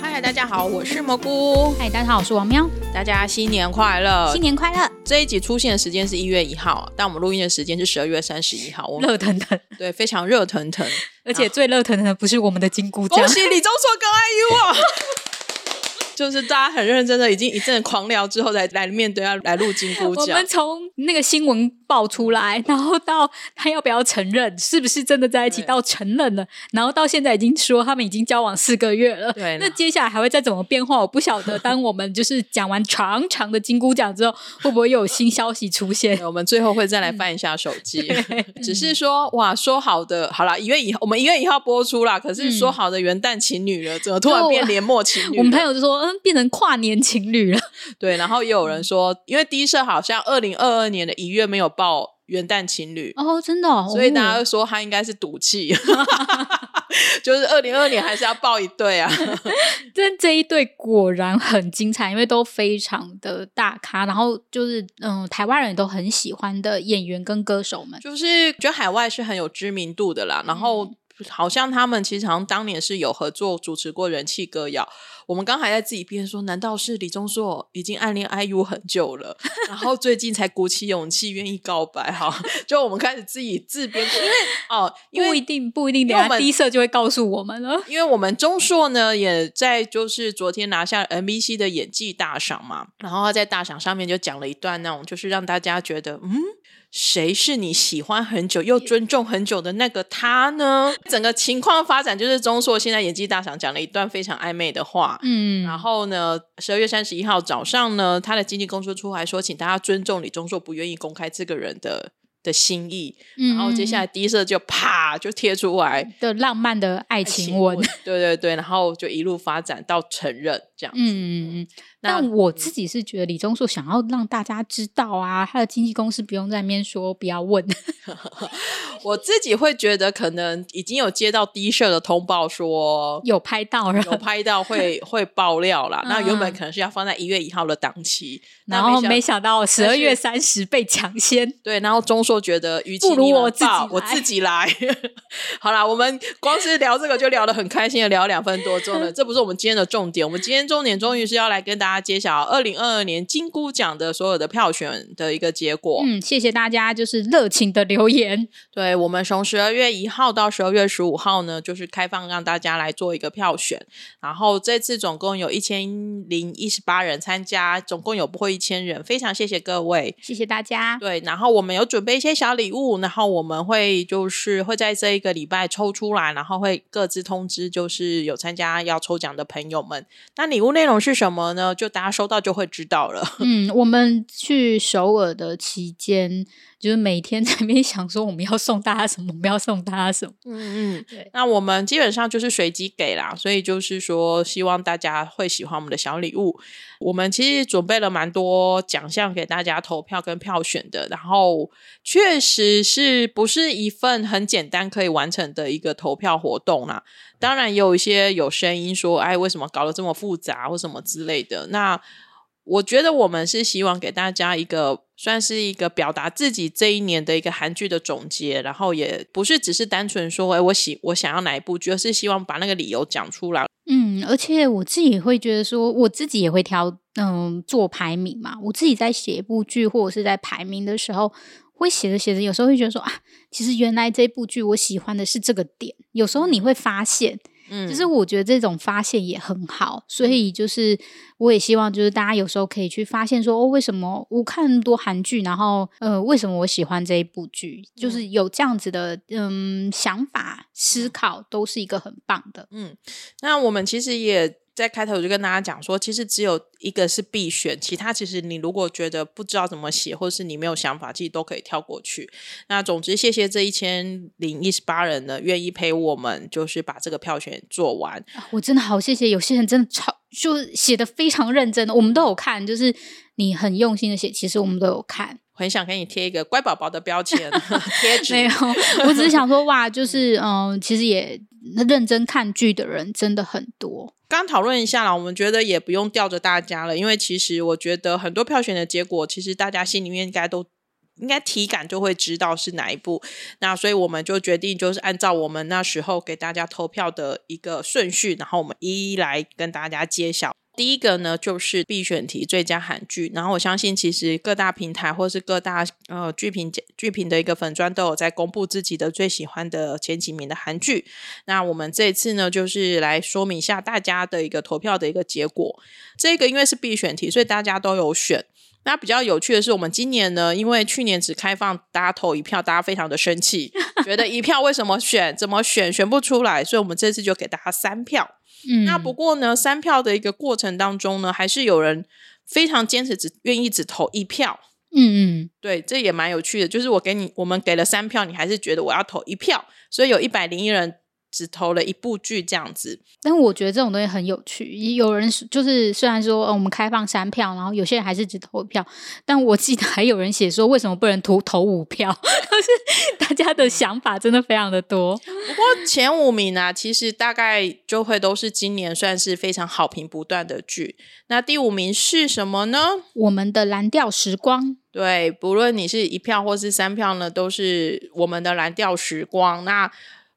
嗨，大家好，我是蘑菇。嗨，大家好，我是王喵。大家新年快乐！新年快乐！这一集出现的时间是一月一号，但我们录音的时间是十二月三十一号。我们热腾腾，对，非常热腾腾。而且最热腾腾的不是我们的金菇酱，恭喜李钟硕跟 IU 啊！就是大家很认真的，已经一阵狂聊之后，才来面对要来录金菇奖。我们从那个新闻爆出来，然后到他要不要承认，是不是真的在一起，到承认了，然后到现在已经说他们已经交往四个月了。对，那接下来还会再怎么变化，我不晓得。当我们就是讲完长长的金箍奖之后，会不会又有新消息出现？我们最后会再来翻一下手机。只是说，哇，说好的，好了，一月以后，我们一月一号播出啦。可是说好的元旦情侣了，怎么突然变年末情侣？我们朋友就说。嗯，变成跨年情侣了。对，然后也有人说，因为第一社好像二零二二年的一月没有报元旦情侣哦，真的，哦，所以大家说他应该是赌气，就是二零二二年还是要报一对啊。但这一对果然很精彩，因为都非常的大咖，然后就是嗯，台湾人都很喜欢的演员跟歌手们，就是觉得海外是很有知名度的啦，然后。嗯好像他们其实好像当年是有合作主持过人气歌谣。我们刚还在自己编说，难道是李钟硕已经暗恋 IU 很久了，然后最近才鼓起勇气愿意告白？哈，就我们开始自己自编，因为哦，因为不一定不一定，等下第一社就会告诉我们了。因为我们钟硕呢也在就是昨天拿下 MBC 的演技大赏嘛，然后他在大赏上面就讲了一段那种，就是让大家觉得嗯。谁是你喜欢很久又尊重很久的那个他呢？整个情况发展就是钟硕现在演技大赏讲了一段非常暧昧的话，嗯，然后呢，十二月三十一号早上呢，他的经纪公司出来说，请大家尊重李钟硕不愿意公开这个人的的心意，然后接下来第一社就啪就贴出来的浪漫的爱情文，对对对，然后就一路发展到承认这样子。嗯嗯。但我自己是觉得李钟硕想要让大家知道啊，他的经纪公司不用在那边说不要问。我自己会觉得可能已经有接到第一社的通报说有拍到，有拍到会 会爆料啦。那原本可能是要放在一月一号的档期，然后没想到十二月三十被抢先。对，然后钟硕觉得与其不如我自己我自己来。好啦，我们光是聊这个就聊得很开心的聊两分多钟了，这不是我们今天的重点。我们今天重点终于是要来跟大家。揭晓二零二二年金箍奖的所有的票选的一个结果。嗯，谢谢大家，就是热情的留言。对，我们从十二月一号到十二月十五号呢，就是开放让大家来做一个票选。然后这次总共有一千零一十八人参加，总共有不会一千人，非常谢谢各位，谢谢大家。对，然后我们有准备一些小礼物，然后我们会就是会在这一个礼拜抽出来，然后会各自通知，就是有参加要抽奖的朋友们。那礼物内容是什么呢？就大家收到就会知道了。嗯，我们去首尔的期间，就是每天在那边想说我们要送大家什么，我们要送大家什么。嗯嗯，对。那我们基本上就是随机给啦，所以就是说希望大家会喜欢我们的小礼物。我们其实准备了蛮多奖项给大家投票跟票选的，然后确实是不是一份很简单可以完成的一个投票活动啦。当然也有一些有声音说，哎，为什么搞得这么复杂或什么之类的？那我觉得我们是希望给大家一个算是一个表达自己这一年的一个韩剧的总结，然后也不是只是单纯说，哎，我喜我想要哪一部剧，而是希望把那个理由讲出来。嗯，而且我自己也会觉得说，我自己也会挑，嗯，做排名嘛。我自己在写一部剧或者是在排名的时候，会写着写着，有时候会觉得说啊，其实原来这部剧我喜欢的是这个点。有时候你会发现。嗯，就是我觉得这种发现也很好，所以就是我也希望就是大家有时候可以去发现说，哦，为什么我看那么多韩剧，然后呃，为什么我喜欢这一部剧？就是有这样子的嗯想法思考，都是一个很棒的。嗯，那我们其实也。在开头我就跟大家讲说，其实只有一个是必选，其他其实你如果觉得不知道怎么写，或是你没有想法，其实都可以跳过去。那总之，谢谢这一千零一十八人呢，愿意陪我们，就是把这个票选做完。我真的好谢谢，有些人真的超就写的非常认真的，我们都有看，就是你很用心的写，其实我们都有看。很想给你贴一个乖宝宝的标签 贴纸，没有，我只是想说哇，就是嗯、呃，其实也认真看剧的人真的很多。刚讨论一下啦，我们觉得也不用吊着大家了，因为其实我觉得很多票选的结果，其实大家心里面应该都应该体感就会知道是哪一部。那所以我们就决定就是按照我们那时候给大家投票的一个顺序，然后我们一一来跟大家揭晓。第一个呢，就是必选题最佳韩剧，然后我相信其实各大平台或是各大呃剧评剧评的一个粉专都有在公布自己的最喜欢的前几名的韩剧。那我们这次呢，就是来说明一下大家的一个投票的一个结果。这个因为是必选题，所以大家都有选。那比较有趣的是，我们今年呢，因为去年只开放大家投一票，大家非常的生气，觉得一票为什么选？怎么选？选不出来，所以我们这次就给大家三票。嗯，那不过呢，三票的一个过程当中呢，还是有人非常坚持只愿意只投一票。嗯嗯，对，这也蛮有趣的。就是我给你，我们给了三票，你还是觉得我要投一票，所以有一百零一人。只投了一部剧这样子，但我觉得这种东西很有趣。有人就是虽然说，呃，我们开放三票，然后有些人还是只投一票，但我记得还有人写说，为什么不能投投五票？就是大家的想法真的非常的多。不过前五名呢，啊，其实大概就会都是今年算是非常好评不断的剧。那第五名是什么呢？我们的蓝调时光。对，不论你是一票或是三票呢，都是我们的蓝调时光。那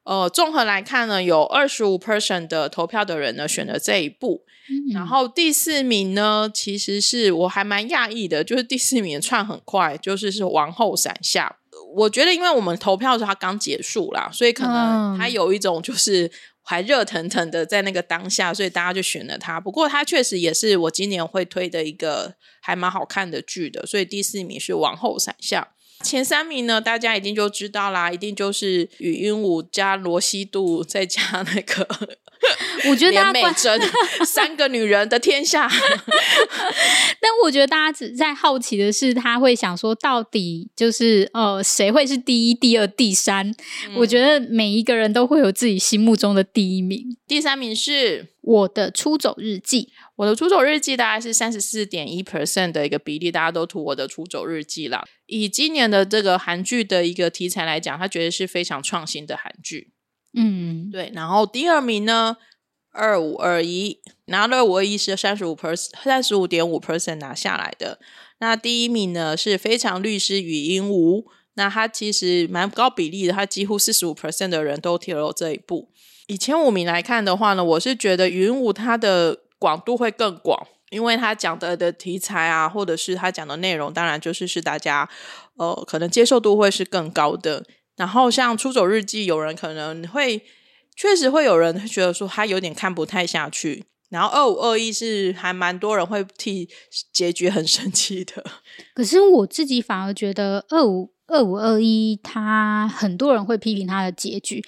呃，综合来看呢，有二十五 percent 的投票的人呢选了这一部，嗯、然后第四名呢，其实是我还蛮讶异的，就是第四名窜很快，就是是王后伞下。我觉得，因为我们投票的时候它刚结束啦，所以可能它有一种就是还热腾腾的在那个当下，所以大家就选了它。不过它确实也是我今年会推的一个还蛮好看的剧的，所以第四名是王后伞下。前三名呢，大家一定就知道啦，一定就是语音舞加罗西度再加那个，我觉得连美珍 三个女人的天下。但我觉得大家只在好奇的是，他会想说，到底就是呃，谁会是第一、第二、第三？嗯、我觉得每一个人都会有自己心目中的第一名。第三名是我的出走日记。我的出走日记大概是三十四点一 percent 的一个比例，大家都图我的出走日记啦。以今年的这个韩剧的一个题材来讲，它绝对是非常创新的韩剧。嗯，对。然后第二名呢，二五二一拿了二五二一是三十五 percent，三十五点五 percent 拿下来的。那第一名呢是非常律师禹英禑，那他其实蛮高比例的，他几乎四十五 percent 的人都投了这一步。以前五名来看的话呢，我是觉得禹英禑他的。广度会更广，因为他讲的的题材啊，或者是他讲的内容，当然就是是大家呃可能接受度会是更高的。然后像《出走日记》，有人可能会确实会有人觉得说他有点看不太下去。然后二五二一是还蛮多人会替结局很生气的。可是我自己反而觉得二五二五二一，他很多人会批评他的结局。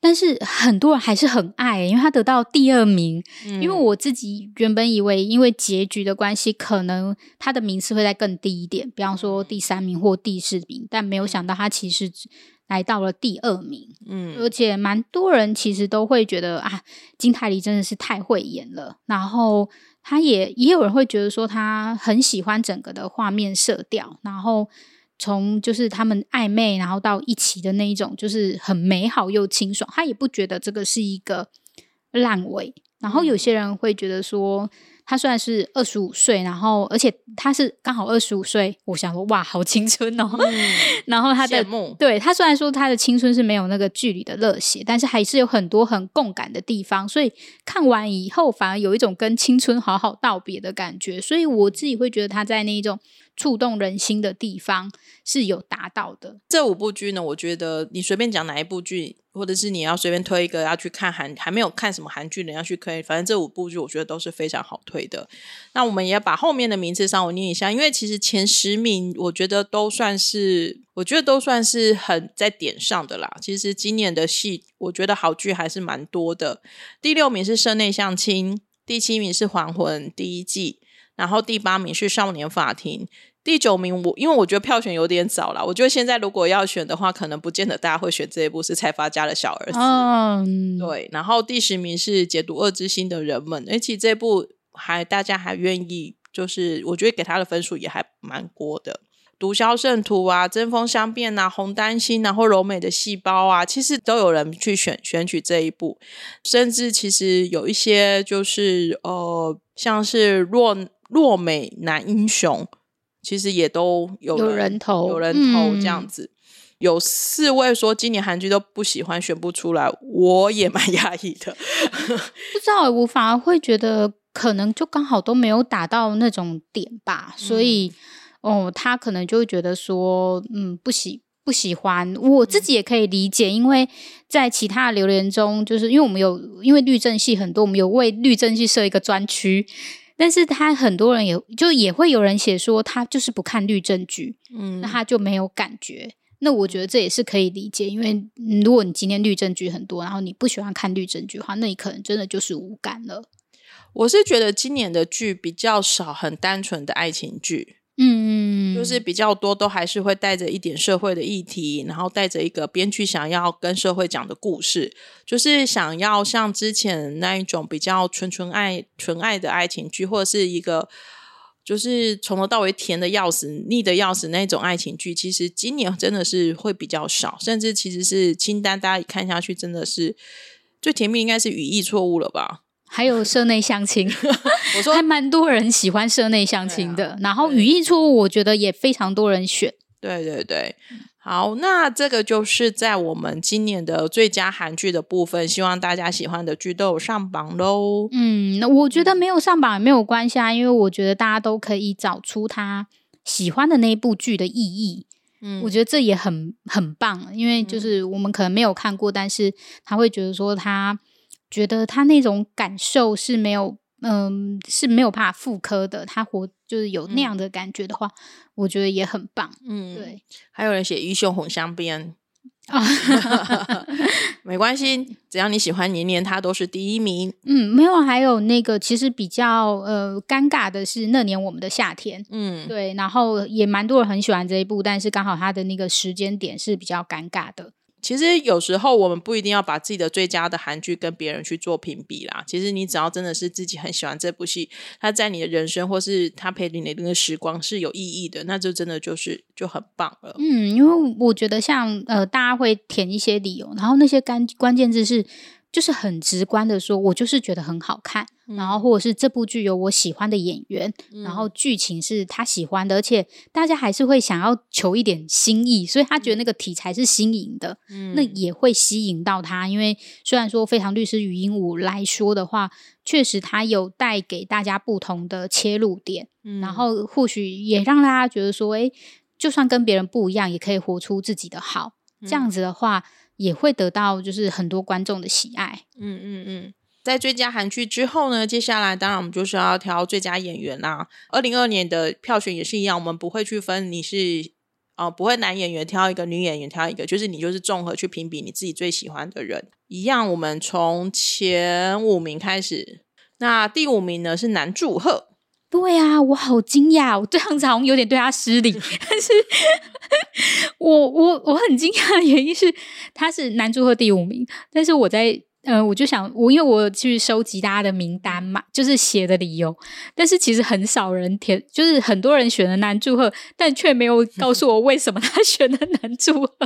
但是很多人还是很爱，因为他得到第二名。嗯、因为我自己原本以为，因为结局的关系，可能他的名次会再更低一点，比方说第三名或第四名。但没有想到他其实来到了第二名。嗯，而且蛮多人其实都会觉得啊，金泰梨真的是太会演了。然后他也也有人会觉得说，他很喜欢整个的画面色调，然后。从就是他们暧昧，然后到一起的那一种，就是很美好又清爽。他也不觉得这个是一个烂尾。然后有些人会觉得说，他虽然是二十五岁，然后而且他是刚好二十五岁，我想说哇，好青春哦。嗯、然后他的对他虽然说他的青春是没有那个剧里的热血，但是还是有很多很共感的地方。所以看完以后，反而有一种跟青春好好道别的感觉。所以我自己会觉得他在那一种。触动人心的地方是有达到的。这五部剧呢，我觉得你随便讲哪一部剧，或者是你要随便推一个要去看韩，还没有看什么韩剧的要去推，反正这五部剧我觉得都是非常好推的。那我们也要把后面的名次稍微念一下，因为其实前十名我觉得都算是，我觉得都算是很在点上的啦。其实今年的戏，我觉得好剧还是蛮多的。第六名是《社内相亲》，第七名是《还魂》第一季。然后第八名是少年法庭，第九名我因为我觉得票选有点早了，我觉得现在如果要选的话，可能不见得大家会选这一部是财阀家的小儿子。嗯，对。然后第十名是解读恶之心的人们，而且这部还大家还愿意，就是我觉得给他的分数也还蛮高的。毒枭圣徒啊，针锋相辩啊，红丹心，然后柔美的细胞啊，其实都有人去选选取这一部，甚至其实有一些就是呃，像是若。弱美男英雄其实也都有有人投，有人投这样子。嗯有四位说今年韩剧都不喜欢，选不出来，我也蛮讶异的。不知道，我反而会觉得可能就刚好都没有打到那种点吧，所以、嗯、哦，他可能就会觉得说，嗯，不喜不喜欢。我自己也可以理解，嗯、因为在其他的留言中，就是因为我们有因为律政系很多，我们有为律政系设一个专区，但是他很多人也就也会有人写说他就是不看律政剧，嗯，那他就没有感觉。那我觉得这也是可以理解，因为如果你今天律政剧很多，然后你不喜欢看律政剧的话，那你可能真的就是无感了。我是觉得今年的剧比较少很单纯的爱情剧，嗯，就是比较多都还是会带着一点社会的议题，然后带着一个编剧想要跟社会讲的故事，就是想要像之前那一种比较纯纯爱、纯爱的爱情剧，或者是一个。就是从头到尾甜的要死、腻的要死那种爱情剧，其实今年真的是会比较少，甚至其实是清单，大家一看下去真的是最甜蜜，应该是语义错误了吧？还有 社内相亲，我说 还蛮多人喜欢社内相亲的，啊、然后语义错误，我觉得也非常多人选。对对对。好，那这个就是在我们今年的最佳韩剧的部分，希望大家喜欢的剧都有上榜喽。嗯，那我觉得没有上榜也没有关系啊，因为我觉得大家都可以找出他喜欢的那一部剧的意义。嗯，我觉得这也很很棒，因为就是我们可能没有看过，但是他会觉得说他觉得他那种感受是没有。嗯，是没有办法复刻的。他活就是有那样的感觉的话，嗯、我觉得也很棒。嗯，对。还有人写鱼熊红香边啊 没关系，只要你喜欢年年，他都是第一名。嗯，没有，还有那个其实比较呃尴尬的是那年我们的夏天。嗯，对。然后也蛮多人很喜欢这一部，但是刚好他的那个时间点是比较尴尬的。其实有时候我们不一定要把自己的最佳的韩剧跟别人去做评比啦。其实你只要真的是自己很喜欢这部戏，它在你的人生或是它陪你的那个时光是有意义的，那就真的就是就很棒了。嗯，因为我觉得像呃，大家会填一些理由，然后那些关关键字是。就是很直观的说，我就是觉得很好看，嗯、然后或者是这部剧有我喜欢的演员，嗯、然后剧情是他喜欢的，而且大家还是会想要求一点新意，所以他觉得那个题材是新颖的，嗯、那也会吸引到他。因为虽然说《非常律师禹英禑》来说的话，确实他有带给大家不同的切入点，嗯、然后或许也让大家觉得说，诶，就算跟别人不一样，也可以活出自己的好。嗯、这样子的话。也会得到就是很多观众的喜爱。嗯嗯嗯，在最佳韩剧之后呢，接下来当然我们就是要挑最佳演员啦。二零二年的票选也是一样，我们不会去分你是呃不会男演员挑一个，女演员挑一个，就是你就是综合去评比你自己最喜欢的人。一样，我们从前五名开始。那第五名呢是南柱赫。对、啊，我好惊讶，我这样子好像有点对他失礼，但是我我我很惊讶的原因是他是男足和第五名，但是我在。嗯、呃，我就想，我因为我去收集大家的名单嘛，就是写的理由，但是其实很少人填，就是很多人选了男祝贺，但却没有告诉我为什么他 选了男祝贺，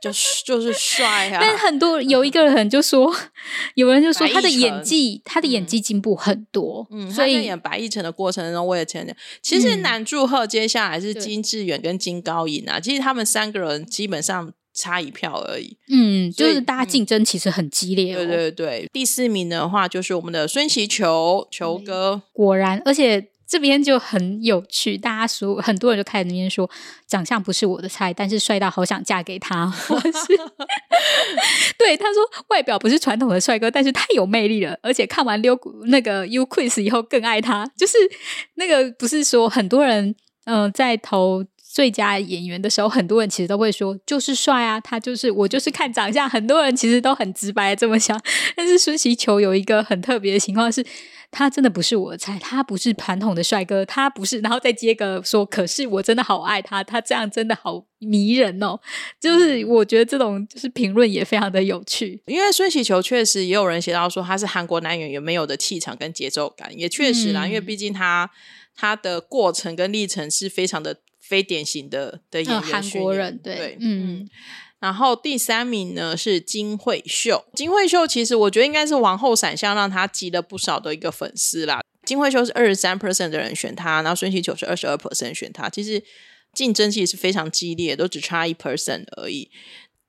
就是就是帅啊。但很多有一个人就说，有人就说他的演技，他的演技进步很多，嗯，所以演白易辰的过程中，我也承认，其实男祝贺接下来是金智媛跟金高银啊，其实他们三个人基本上。差一票而已，嗯，就是大家竞争其实很激烈，哦。对对对，第四名的话就是我们的孙锡球球哥，果然，而且这边就很有趣，大家说很多人就开始那边说长相不是我的菜，但是帅到好想嫁给他。或是 对，他说外表不是传统的帅哥，但是太有魅力了，而且看完溜那个 U Quiz 以后更爱他。就是那个不是说很多人嗯、呃、在投。最佳演员的时候，很多人其实都会说，就是帅啊，他就是我，就是看长相。很多人其实都很直白这么想，但是孙喜球有一个很特别的情况是，他真的不是我的菜，他不是传统的帅哥，他不是，然后再接个说，可是我真的好爱他，他这样真的好迷人哦。就是我觉得这种就是评论也非常的有趣，因为孙喜球确实也有人写到说他是韩国男演员没有的气场跟节奏感，也确实啦，嗯、因为毕竟他他的过程跟历程是非常的。非典型的的演员，韩国人对，对嗯，然后第三名呢是金惠秀，金惠秀其实我觉得应该是王后闪相让他积了不少的一个粉丝啦。金惠秀是二十三 percent 的人选他，然后孙锡久是二十二 percent 选他，其实竞争其实是非常激烈，都只差一 percent 而已。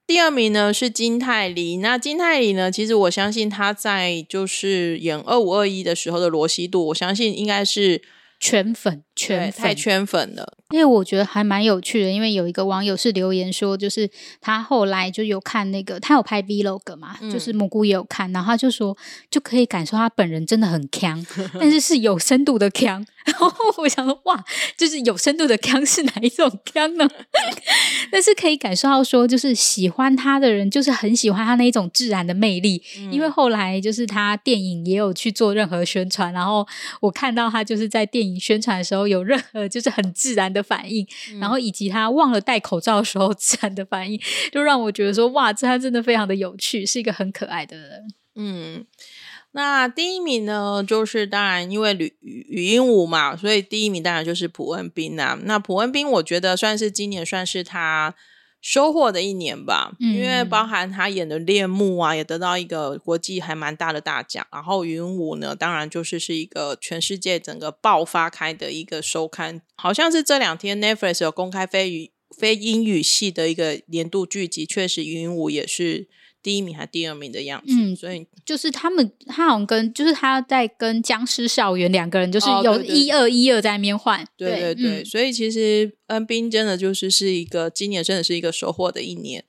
第二名呢是金泰梨，那金泰梨呢，其实我相信他在就是演二五二一的时候的罗西度，我相信应该是。全粉，圈粉，太圈粉了。因为我觉得还蛮有趣的，因为有一个网友是留言说，就是他后来就有看那个，他有拍 Vlog 嘛，嗯、就是蘑菇也有看，然后他就说就可以感受他本人真的很强，但是是有深度的强。然后我想说，哇，就是有深度的锵是哪一种锵呢？但是可以感受到说，就是喜欢他的人，就是很喜欢他那一种自然的魅力。嗯、因为后来就是他电影也有去做任何宣传，然后我看到他就是在电影宣传的时候有任何就是很自然的反应，嗯、然后以及他忘了戴口罩的时候自然的反应，就让我觉得说，哇，这他真的非常的有趣，是一个很可爱的人。嗯。那第一名呢，就是当然因为语语音舞嘛，所以第一名当然就是朴恩斌啊。那朴恩斌，我觉得算是今年算是他收获的一年吧，嗯、因为包含他演的《恋慕》啊，也得到一个国际还蛮大的大奖。然后语音舞呢，当然就是是一个全世界整个爆发开的一个收看，好像是这两天 Netflix 有公开非语非英语系的一个年度剧集，确实语音舞也是。第一名还是第二名的样子，嗯，所以就是他们，他好像跟就是他在跟僵尸校园两个人，就是有一二一二在那边换，对对对，嗯、所以其实恩斌真的就是是一个今年真的是一个收获的一年。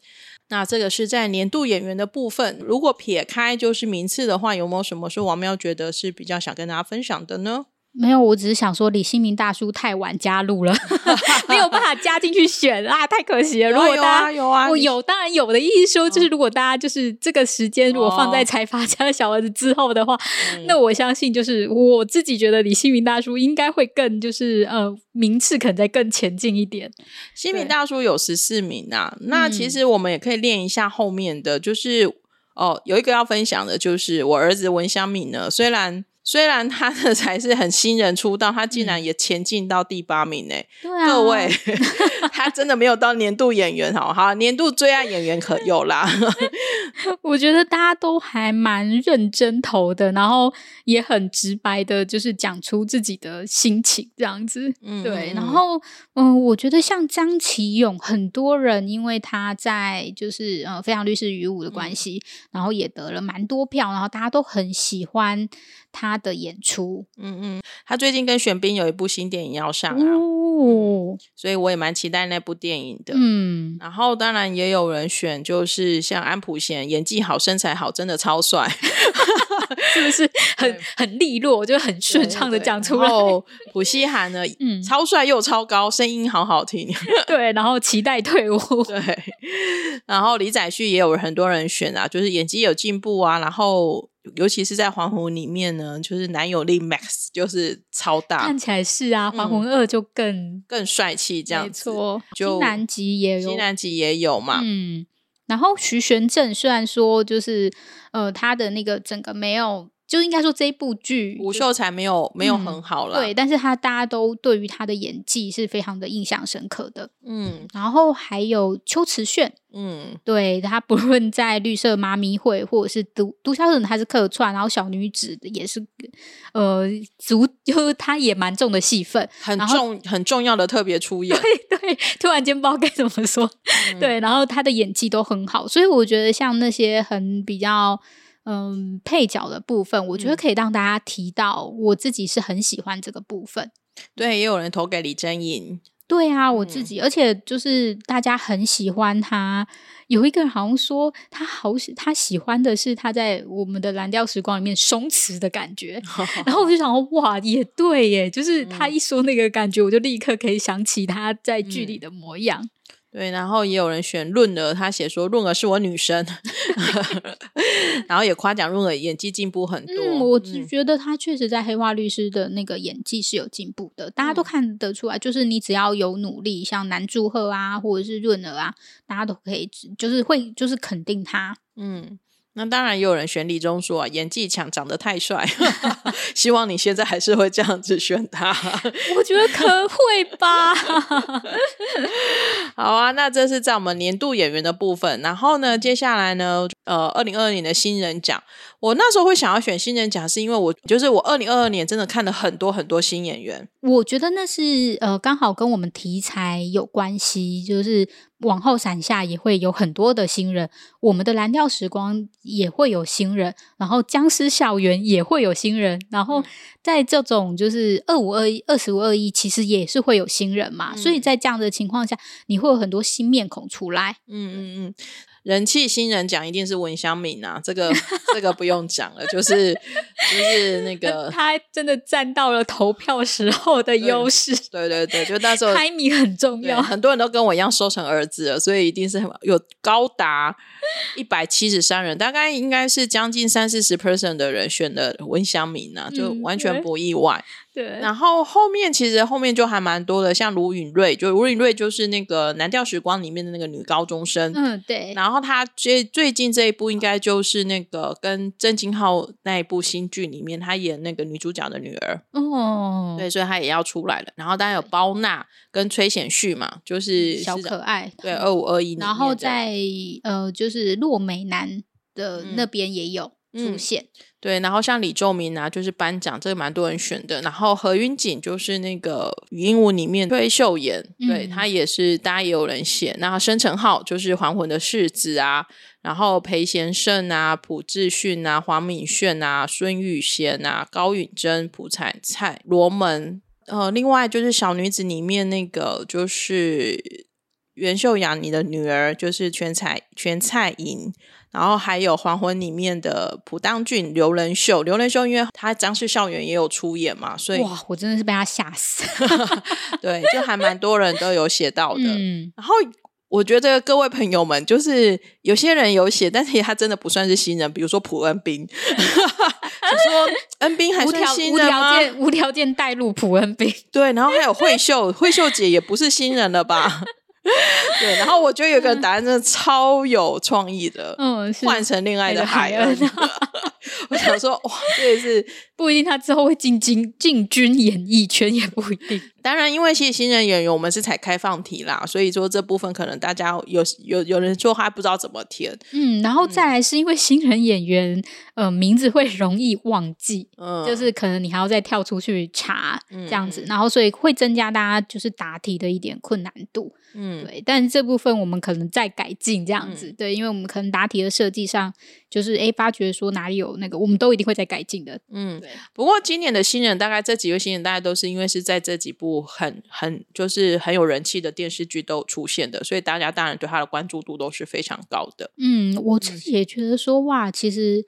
那这个是在年度演员的部分，如果撇开就是名次的话，有没有什么是王喵觉得是比较想跟大家分享的呢？没有，我只是想说李新民大叔太晚加入了，没有办法加进去选啊，太可惜了。如果大家有啊，有，啊我有，当然有的意思说，就是如果大家就是这个时间，如果放在财阀家的小儿子之后的话，哦、那我相信就是我自己觉得李新民大叔应该会更就是呃名次可能再更前进一点。新民大叔有十四名啊，那其实我们也可以练一下后面的，就是哦，有一个要分享的，就是我儿子文香敏呢，虽然。虽然他的才是很新人出道，他竟然也前进到第八名呢！对啊，各位，他真的没有到年度演员，好好，年度最爱演员可有啦。我觉得大家都还蛮认真投的，然后也很直白的，就是讲出自己的心情这样子。嗯，对。然后，嗯，我觉得像张启勇，很多人因为他在就是呃《非常律师禹武》的关系，嗯、然后也得了蛮多票，然后大家都很喜欢他的演出，嗯嗯，他最近跟玄彬有一部新电影要上啊，哦、所以我也蛮期待那部电影的。嗯，然后当然也有人选，就是像安普贤，演技好，身材好，真的超帅，是不是 很很利落，就很顺畅的讲出来。然后朴熙涵呢，嗯，超帅又超高，声音好好听。对，然后期待退伍。对，然后李宰旭也有很多人选啊，就是演技有进步啊，然后。尤其是在《黄宏》里面呢，就是男友力 Max 就是超大，看起来是啊，《黄宏二》就更、嗯、更帅气这样子。没错，就金南极也有，西南极也有嘛。嗯，然后徐玄正虽然说就是呃，他的那个整个没有。就应该说这一部剧，吴秀才没有没有很好了，嗯，对，但是他大家都对于他的演技是非常的印象深刻的，嗯，然后还有秋瓷炫，嗯，对，他不论在绿色妈咪会或者是毒毒枭人，他是客串，然后小女子也是，呃，足就是他也蛮重的戏份，很重很重要的特别出演，对对，突然间不知道该怎么说，嗯、对，然后他的演技都很好，所以我觉得像那些很比较。嗯，配角的部分，我觉得可以让大家提到，我自己是很喜欢这个部分。对，也有人投给李贞颖。对啊，我自己，嗯、而且就是大家很喜欢他。有一个人好像说他好喜，他喜欢的是他在我们的蓝调时光里面松弛的感觉。然后我就想说，哇，也对耶，就是他一说那个感觉，嗯、我就立刻可以想起他在剧里的模样。嗯对，然后也有人选润儿，他写说润儿是我女神，然后也夸奖润儿演技进步很多。嗯，我只觉得他确实在黑化律师的那个演技是有进步的，大家都看得出来。就是你只要有努力，像南柱赫啊，或者是润儿啊，大家都可以，就是会就是肯定他。嗯。那当然也有人选李钟硕啊，演技强，长得太帅。希望你现在还是会这样子选他。我觉得可会吧。好啊，那这是在我们年度演员的部分。然后呢，接下来呢，呃，二零二二年的新人奖，我那时候会想要选新人奖，是因为我就是我二零二二年真的看了很多很多新演员。我觉得那是呃，刚好跟我们题材有关系，就是。往后闪下也会有很多的新人，我们的蓝调时光也会有新人，然后僵尸校园也会有新人，然后在这种就是二五二一、二十五二一，其实也是会有新人嘛，嗯、所以在这样的情况下，你会有很多新面孔出来。嗯嗯嗯。人气新人奖一定是文香敏啊，这个这个不用讲了，就是就是那 个他真的占到了投票时候的优势。对对对，就那时候排名很重要，很多人都跟我一样收成儿子了，所以一定是有高达一百七十三人，大概应该是将近三四十 percent 的人选的温香明啊，就完全不意外。嗯对，然后后面其实后面就还蛮多的，像卢允瑞，就卢允瑞就是那个《蓝调时光》里面的那个女高中生，嗯，对。然后她最最近这一部应该就是那个跟郑敬浩那一部新剧里面，她演那个女主角的女儿，哦，对，所以她也要出来了。然后当然有包娜跟崔显旭嘛，就是小可爱，对，二五二一。然后在呃，就是骆美男的那边也有。出现、嗯、对，然后像李仲明啊，就是班长，这个蛮多人选的。然后何云锦就是那个《语音舞》里面崔秀妍，对、嗯、他也是大家也有人写。然后申成浩就是《还魂》的世子啊，然后裴贤胜啊、朴智勋啊、黄敏炫啊、孙玉贤啊、高允贞、朴彩菜、罗门。呃，另外就是小女子里面那个就是袁秀雅，你的女儿就是全彩全彩莹。然后还有《黄昏》里面的朴当俊、刘仁秀，刘仁秀因为他《僵尸校园》也有出演嘛，所以哇，我真的是被他吓死。对，就还蛮多人都有写到的。嗯，然后我觉得各位朋友们，就是有些人有写，但是他真的不算是新人，比如说朴恩斌，就说 恩斌还算新人吗？无条件无条件带入朴恩斌。对，然后还有慧秀，慧秀姐也不是新人了吧？对，然后我觉得有个答案真的超有创意的，嗯，换成恋爱的海恩。我想说，哇，这也是不一定，他之后会进军进军演艺圈也不一定。当然，因为其实新人演员我们是采开放题啦，所以说这部分可能大家有有有人说话不知道怎么填。嗯，然后再来是因为新人演员，嗯、呃，名字会容易忘记，嗯，就是可能你还要再跳出去查这样子，嗯、然后所以会增加大家就是答题的一点困难度。嗯，对，但是这部分我们可能再改进这样子，嗯、对，因为我们可能答题的设计上，就是诶发觉说哪里有那个，我们都一定会在改进的。嗯，对。不过今年的新人，大概这几位新人，大概都是因为是在这几部很很就是很有人气的电视剧都出现的，所以大家当然对他的关注度都是非常高的。嗯，我自己也觉得说哇，其实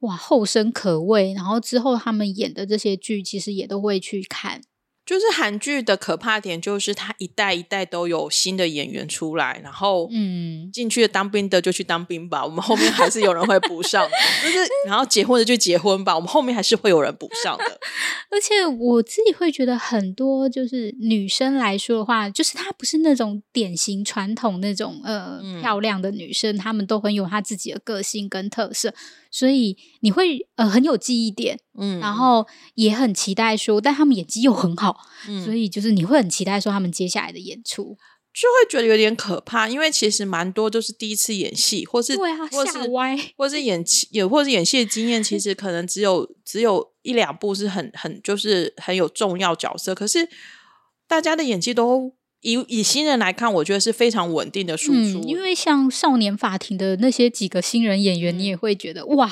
哇后生可畏，然后之后他们演的这些剧，其实也都会去看。就是韩剧的可怕点，就是它一代一代都有新的演员出来，然后嗯，进去当兵的就去当兵吧，我们后面还是有人会补上的。就是 然后结婚的就结婚吧，我们后面还是会有人补上的。而且我自己会觉得很多就是女生来说的话，就是她不是那种典型传统那种呃、嗯、漂亮的女生，她们都很有她自己的个性跟特色。所以你会呃很有记忆点，嗯，然后也很期待说，但他们演技又很好，嗯，所以就是你会很期待说他们接下来的演出，就会觉得有点可怕，因为其实蛮多都是第一次演戏，或是或是吓歪，或是演戏也或是演戏的经验，其实可能只有只有一两部是很很就是很有重要角色，可是大家的演技都。以以新人来看，我觉得是非常稳定的输出。嗯，因为像《少年法庭》的那些几个新人演员，你也会觉得哇，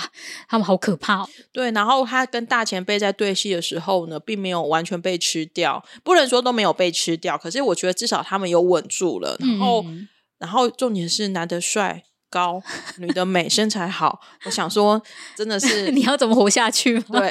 他们好可怕哦。对，然后他跟大前辈在对戏的时候呢，并没有完全被吃掉，不能说都没有被吃掉，可是我觉得至少他们有稳住了。然后，嗯、然后重点是男的帅。高，女的美，身材好，我想说，真的是 你要怎么活下去吗？对，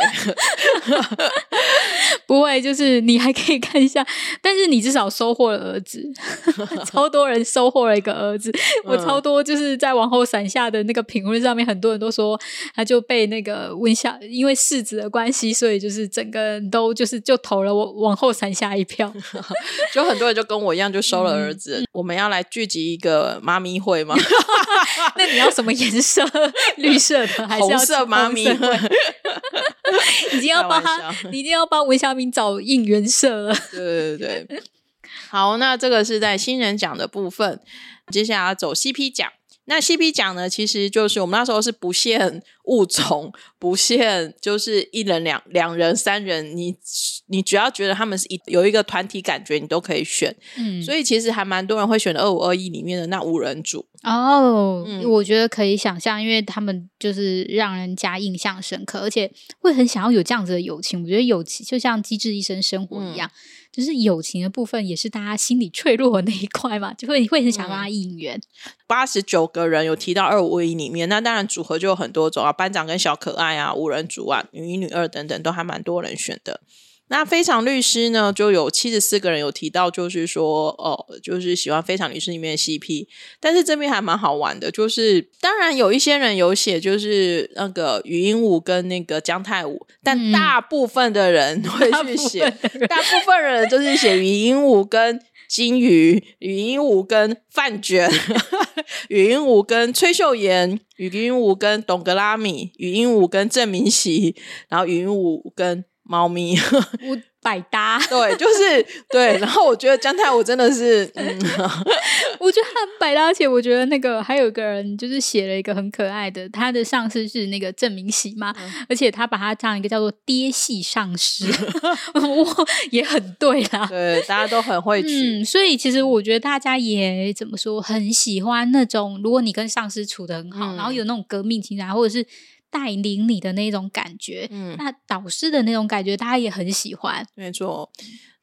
不会，就是你还可以看一下，但是你至少收获了儿子，超多人收获了一个儿子，我超多就是在往后闪下的那个评论上面，很多人都说他就被那个温夏，因为世子的关系，所以就是整个人都就是就投了我往后闪下一票，就很多人就跟我一样就收了儿子。嗯、我们要来聚集一个妈咪会吗？那你要什么颜色？绿色的还是要红色妈咪会？已经要帮他，你一定要帮文小明找应援色了。对对对，好，那这个是在新人奖的部分，接下来走 CP 奖。那 CP 奖呢，其实就是我们那时候是不限物种，不限就是一人两两人三人，你你只要觉得他们是一有一个团体感觉，你都可以选。嗯，所以其实还蛮多人会选的二五二一里面的那五人组。哦，嗯，我觉得可以想象，因为他们就是让人家印象深刻，而且会很想要有这样子的友情。我觉得友情就像《机智医生生活》一样。嗯就是友情的部分，也是大家心里脆弱的那一块嘛，就会会很想帮他应援。八十九个人有提到二五二一里面，那当然组合就有很多种啊，班长跟小可爱啊，五人组啊，女一女二等等，都还蛮多人选的。那非常律师呢，就有七十四个人有提到，就是说哦，就是喜欢非常律师里面的 CP，但是这边还蛮好玩的，就是当然有一些人有写，就是那个禹英禑跟那个姜太武，但大部分的人 会去写，嗯、大部分人就是写禹英禑跟金鱼，禹英禑跟饭卷，禹英禑跟崔秀妍，禹英禑跟董格拉米，禹英禑跟郑明熙，然后禹英禑跟。猫咪，我百搭，对，就是对。然后我觉得姜太，我真的是，嗯，我觉得他很百搭，而且我觉得那个还有一个人就是写了一个很可爱的，他的上司是那个郑明喜嘛，嗯、而且他把他这样一个叫做爹系上司，我也很对啦，对，大家都很会取、嗯，所以其实我觉得大家也怎么说，很喜欢那种，如果你跟上司处的很好，嗯、然后有那种革命情感，或者是。带领你的那种感觉，嗯，那导师的那种感觉，大家也很喜欢。没错。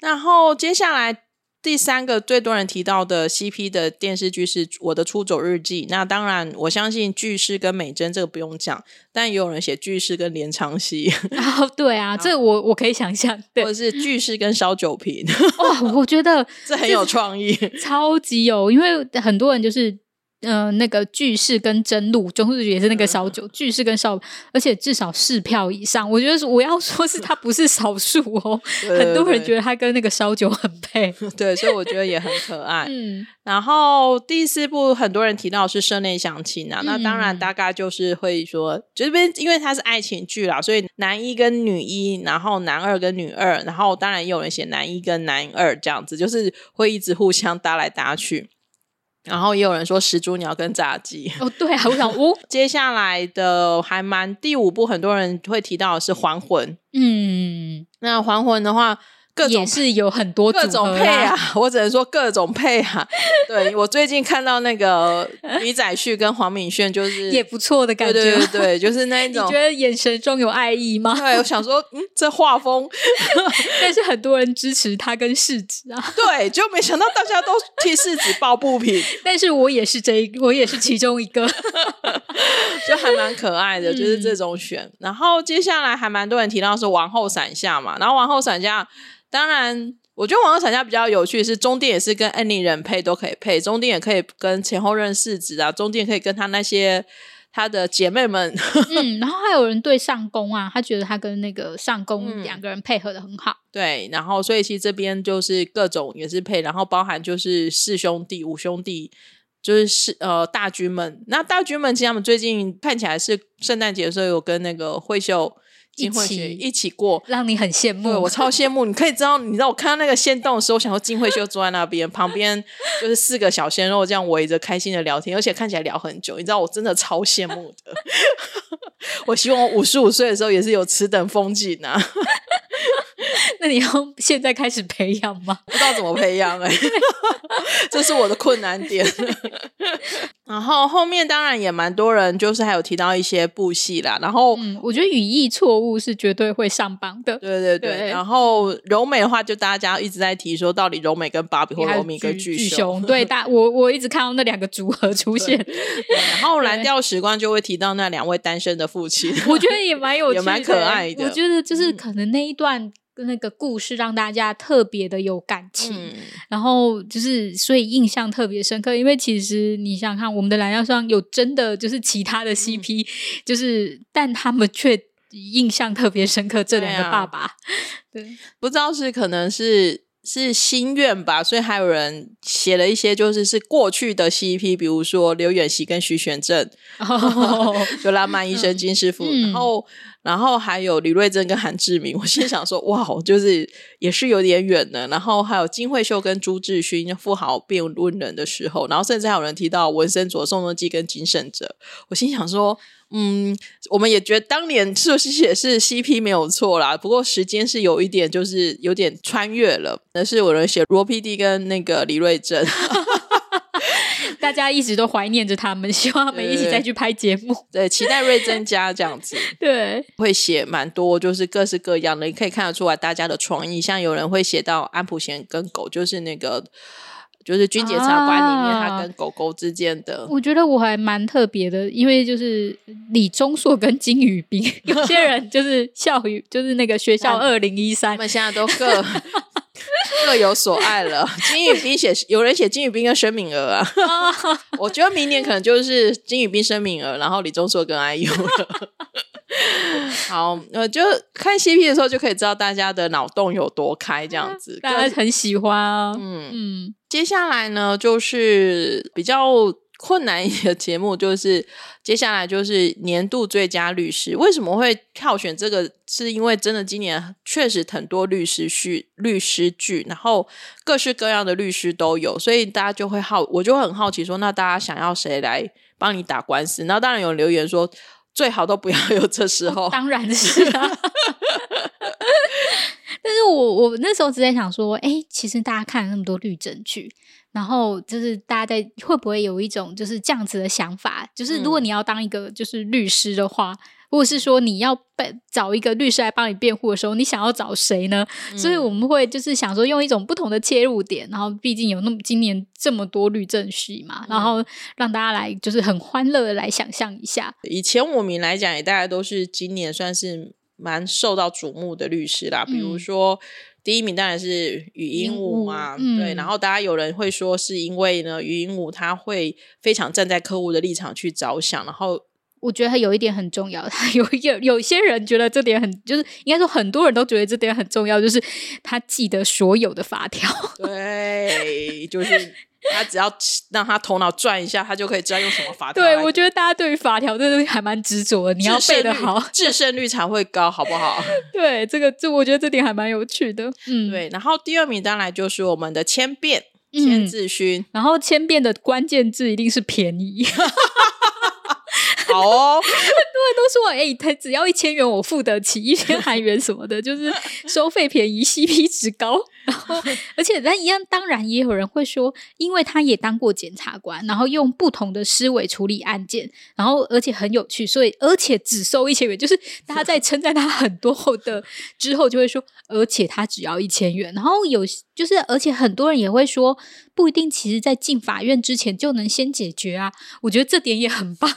然后接下来第三个最多人提到的 CP 的电视剧是《我的出走日记》。那当然，我相信句式跟美珍这个不用讲，但也有人写句式跟连长熙。哦，对啊，这我我可以想象，对，或者是句式跟烧酒瓶。哇，我觉得 这很有创意，超级有，因为很多人就是。嗯、呃，那个句式跟真露，中日也是那个小九句式跟少，而且至少四票以上。我觉得我要说是他不是少数哦，对对对，很多人觉得他跟那个烧酒很配，对，所以我觉得也很可爱。嗯，然后第四部很多人提到是社内相亲啊，嗯、那当然大概就是会说，这边因为它是爱情剧啦，所以男一跟女一，然后男二跟女二，然后当然也有人写男一跟男二这样子，就是会一直互相搭来搭去。然后也有人说始祖鸟跟炸鸡。哦，对啊，我想哦，接下来的还蛮第五部，很多人会提到的是还魂，嗯，那还魂的话。各种也是有很多各种配啊，我只能说各种配啊。对，我最近看到那个李宰旭跟黄敏炫，就是也不错的感觉，对对对，就是那一 种。你觉得眼神中有爱意吗？对，我想说，嗯，这画风，但是很多人支持他跟世子啊。对，就没想到大家都替世子抱不平，但是我也是这一，我也是其中一个，就还蛮可爱的，就是这种选。嗯、然后接下来还蛮多人提到是王后伞下嘛，然后王后伞下。当然，我觉得《网络厂家》比较有趣的是，中电也是跟安妮人配都可以配，中电也可以跟前后任世子啊，中电也可以跟他那些他的姐妹们。嗯，然后还有人对上宫啊，他觉得他跟那个上宫两个人配合的很好。嗯、对，然后所以其实这边就是各种也是配，然后包含就是四兄弟、五兄弟，就是是呃大军们。那大军们其实他们最近看起来是圣诞节的时候有跟那个慧秀。金慧秀一起过，让你很羡慕。对，我超羡慕。你可以知道，你知道我看到那个线动的时候，我想说金慧秀坐在那边，旁边就是四个小鲜肉这样围着开心的聊天，而且看起来聊很久。你知道，我真的超羡慕的。我希望我五十五岁的时候也是有此等风景啊。那你要现在开始培养吗？不知道怎么培养哎、欸，这是我的困难点。然后后面当然也蛮多人，就是还有提到一些部戏啦。然后，嗯，我觉得语义错误是绝对会上榜的。对对对。对然后柔美的话，就大家一直在提说，到底柔美跟芭比，或柔美跟巨熊。对，大我我一直看到那两个组合出现。然后蓝调时光就会提到那两位单身的父亲，我觉得也蛮有 也蛮可爱的。我觉得就是可能那一段。那个故事让大家特别的有感情，嗯、然后就是所以印象特别深刻。因为其实你想想看，我们的蓝调上有真的就是其他的 CP，、嗯、就是但他们却印象特别深刻。这两个爸爸，对，啊、对，不知道是可能是。是心愿吧，所以还有人写了一些，就是是过去的 CP，比如说刘远熙跟徐玄正，就浪漫医生金师傅，嗯、然后然后还有李瑞珍跟韩志明。我心想说，哇，就是也是有点远的。然后还有金惠秀跟朱智勋，富豪辩论人的时候，然后甚至还有人提到文森佐、宋仲基跟金圣哲。我心想说。嗯，我们也觉得当年是不是也是 CP 没有错啦，不过时间是有一点，就是有点穿越了。但是有人写罗 PD 跟那个李瑞珍，大家一直都怀念着他们，希望他们一起再去拍节目，对，对，期待瑞珍家这样子。对，会写蛮多，就是各式各样的，你可以看得出来大家的创意。像有人会写到安普贤跟狗，就是那个。就是军检察官里面，他跟狗狗之间的、啊，我觉得我还蛮特别的，因为就是李钟硕跟金宇彬，有些人就是校语，就是那个学校 二零一三，他们现在都各 各有所爱了。金宇彬写，有人写金宇彬跟申敏儿啊，我觉得明年可能就是金宇彬、申敏儿，然后李钟硕跟 IU 了。好，呃，就看 CP 的时候就可以知道大家的脑洞有多开，这样子，大家很喜欢啊。嗯嗯，接下来呢，就是比较困难一点的节目，就是接下来就是年度最佳律师。为什么会挑选这个？是因为真的今年确实很多律师剧、律师剧，然后各式各样的律师都有，所以大家就会好，我就很好奇说，那大家想要谁来帮你打官司？然后 当然有留言说。最好都不要有这时候，当然是啊。但是我我那时候只在想说，哎、欸，其实大家看了那么多律政剧，然后就是大家在会不会有一种就是这样子的想法，就是如果你要当一个就是律师的话。嗯或者是说你要被找一个律师来帮你辩护的时候，你想要找谁呢？嗯、所以我们会就是想说用一种不同的切入点，然后毕竟有那么今年这么多律政戏嘛，嗯、然后让大家来就是很欢乐的来想象一下。以前我们来讲，也大概都是今年算是蛮受到瞩目的律师啦。嗯、比如说第一名当然是禹英禑嘛，嗯、对。然后大家有人会说是因为呢，禹英禑他会非常站在客户的立场去着想，然后。我觉得他有一点很重要，他 有一个有些人觉得这点很，就是应该说很多人都觉得这点很重要，就是他记得所有的法条。对，就是他只要让他头脑转一下，他就可以知道用什么法条。对，我觉得大家对于法条这东西还蛮执着的，你要背得好，制胜率才会高，好不好？对，这个这我觉得这点还蛮有趣的。嗯，对。然后第二名当然就是我们的千变千字勋，然后千变的关键字一定是便宜。好哦，很多人都说，哎、欸，他只要一千元，我付得起，一千韩元什么的，就是收费便宜，CP 值高。然后，而且但一样，当然也有人会说，因为他也当过检察官，然后用不同的思维处理案件，然后而且很有趣，所以而且只收一千元，就是大家在称赞他很多后的之后，就会说，而且他只要一千元。然后有就是，而且很多人也会说，不一定，其实在进法院之前就能先解决啊。我觉得这点也很棒，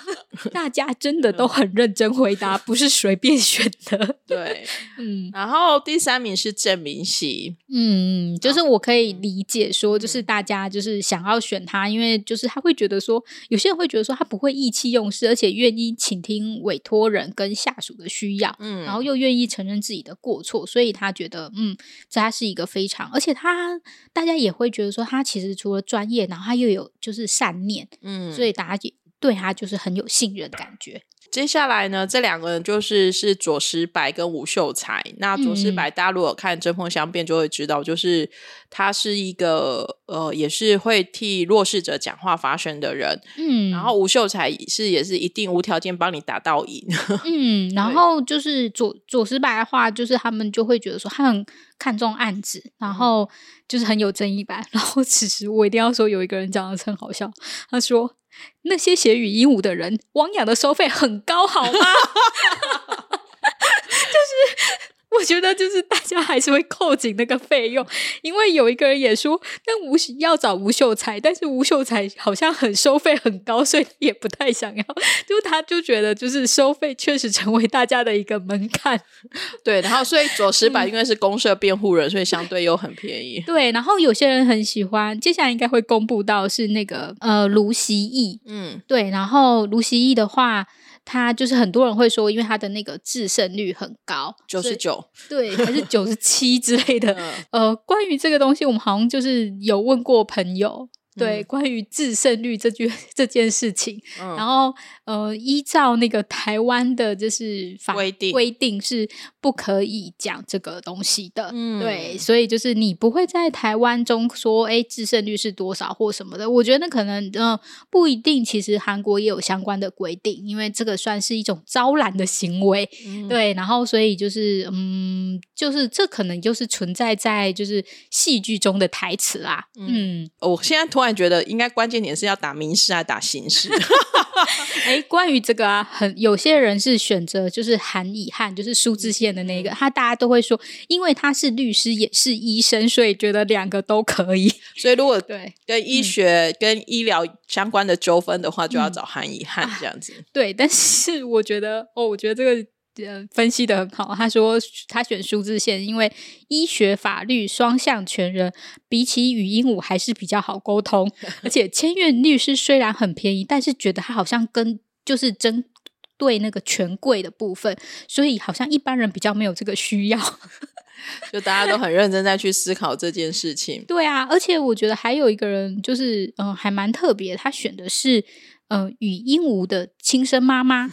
大家真的都很认真回答，不是随便选的。对，嗯。然后第三名是郑明熙，嗯。嗯，就是我可以理解说，就是大家就是想要选他，因为就是他会觉得说，有些人会觉得说他不会意气用事，而且愿意倾听委托人跟下属的需要，嗯，然后又愿意承认自己的过错，所以他觉得，嗯，这他是一个非常，而且他大家也会觉得说，他其实除了专业，然后他又有就是善念，嗯，所以大家对他就是很有信任的感觉。接下来呢，这两个人就是是左石白跟吴秀才。那左石白，大家如果看《针锋相辩》就会知道，就是他是一个呃，也是会替弱势者讲话发声的人。嗯，然后吴秀才是也是一定无条件帮你打到赢。嗯，然后就是左左石白的话，就是他们就会觉得说他很看重案子，然后就是很有正义感。然后其实我一定要说，有一个人讲的很好笑，他说。那些学语音舞的人，网养的收费很高，好吗？就是我觉得就是大家还是会扣紧那个费用，因为有一个人也说，那吴要找吴秀才，但是吴秀才好像很收费很高，所以也不太想要。就他就觉得，就是收费确实成为大家的一个门槛。对，然后所以左石柏因为是公社辩护人，所以相对又很便宜。对，然后有些人很喜欢，接下来应该会公布到是那个呃卢习义，嗯，对，然后卢习义的话。他就是很多人会说，因为他的那个制胜率很高，九十九，对，还是九十七之类的。呃，关于这个东西，我们好像就是有问过朋友。对，关于制胜率这句这件事情，嗯、然后呃，依照那个台湾的就是法规定，规定是不可以讲这个东西的。嗯，对，所以就是你不会在台湾中说，哎，制胜率是多少或什么的。我觉得那可能嗯、呃、不一定，其实韩国也有相关的规定，因为这个算是一种招揽的行为。嗯、对，然后所以就是嗯，就是这可能就是存在在就是戏剧中的台词啦。嗯，嗯我现在突然。觉得应该关键点是要打民事还是打刑事？哎，关于这个啊，很有些人是选择就是韩以汉，就是苏志燮的那个，他大家都会说，因为他是律师也是医生，所以觉得两个都可以。所以如果对跟医学、嗯、跟医疗相关的纠纷的话，就要找韩以汉这样子、嗯啊。对，但是我觉得哦，我觉得这个。呃分析的很好，他说他选数字线，因为医学法律双向全人，比起语鹦鹉还是比较好沟通。而且千元律师虽然很便宜，但是觉得他好像跟就是针对那个权贵的部分，所以好像一般人比较没有这个需要。就大家都很认真在去思考这件事情。对啊，而且我觉得还有一个人就是嗯、呃，还蛮特别，他选的是。嗯，与鹦鹉的亲生妈妈，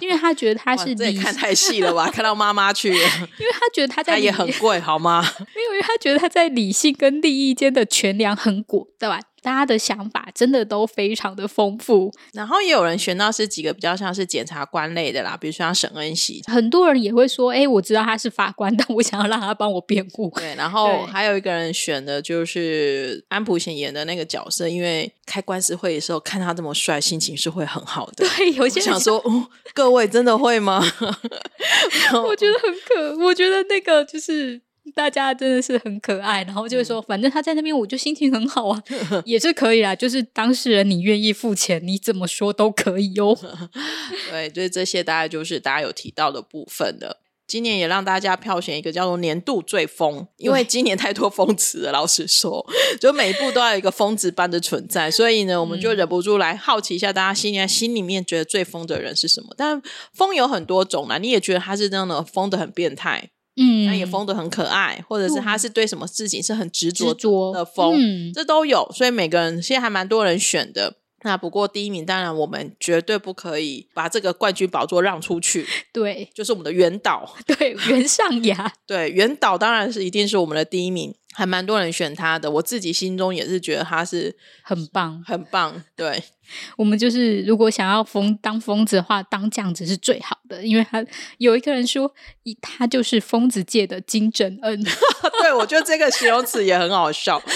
因为他觉得他是，这也看太细了吧？看到妈妈去了，因为他觉得他在他也很贵，好吗？没有因为他觉得他在理性跟利益间的权量很果，对吧？大家的想法真的都非常的丰富，然后也有人选到是几个比较像是检察官类的啦，比如说像沈恩熙，很多人也会说，哎、欸，我知道他是法官，但我想要让他帮我辩护。对，然后还有一个人选的就是安普贤演的那个角色，因为开官司会的时候看他这么帅，心情是会很好的。对，有些人想说，哦，各位真的会吗？我觉得很可，我觉得那个就是。大家真的是很可爱，然后就会说，反正他在那边，我就心情很好啊，也是可以啦。就是当事人，你愿意付钱，你怎么说都可以哟。对，就是这些，大概就是大家有提到的部分的。今年也让大家票选一个叫做年度最疯，因为今年太多疯子了。老实说，就每一部都要有一个疯子般的存在，所以呢，我们就忍不住来好奇一下，大家心里心里面觉得最疯的人是什么？但疯有很多种啦，你也觉得他是那样的疯的很变态。嗯，那也疯得很可爱，或者是他是对什么事情是很执着的疯，嗯、这都有。所以每个人现在还蛮多人选的。那不过第一名，当然我们绝对不可以把这个冠军宝座让出去。对，就是我们的原导，对，原上牙，对，原导当然是一定是我们的第一名。还蛮多人选他的，我自己心中也是觉得他是很棒，很棒。对，我们就是如果想要疯当疯子的话，当这样子是最好的，因为他有一个人说，他就是疯子界的金正恩。对，我觉得这个形容词也很好笑。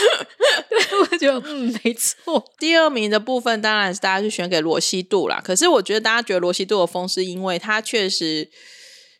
对，我觉得嗯，没错。第二名的部分当然是大家去选给罗西度啦。可是我觉得大家觉得罗西度的疯是因为他确实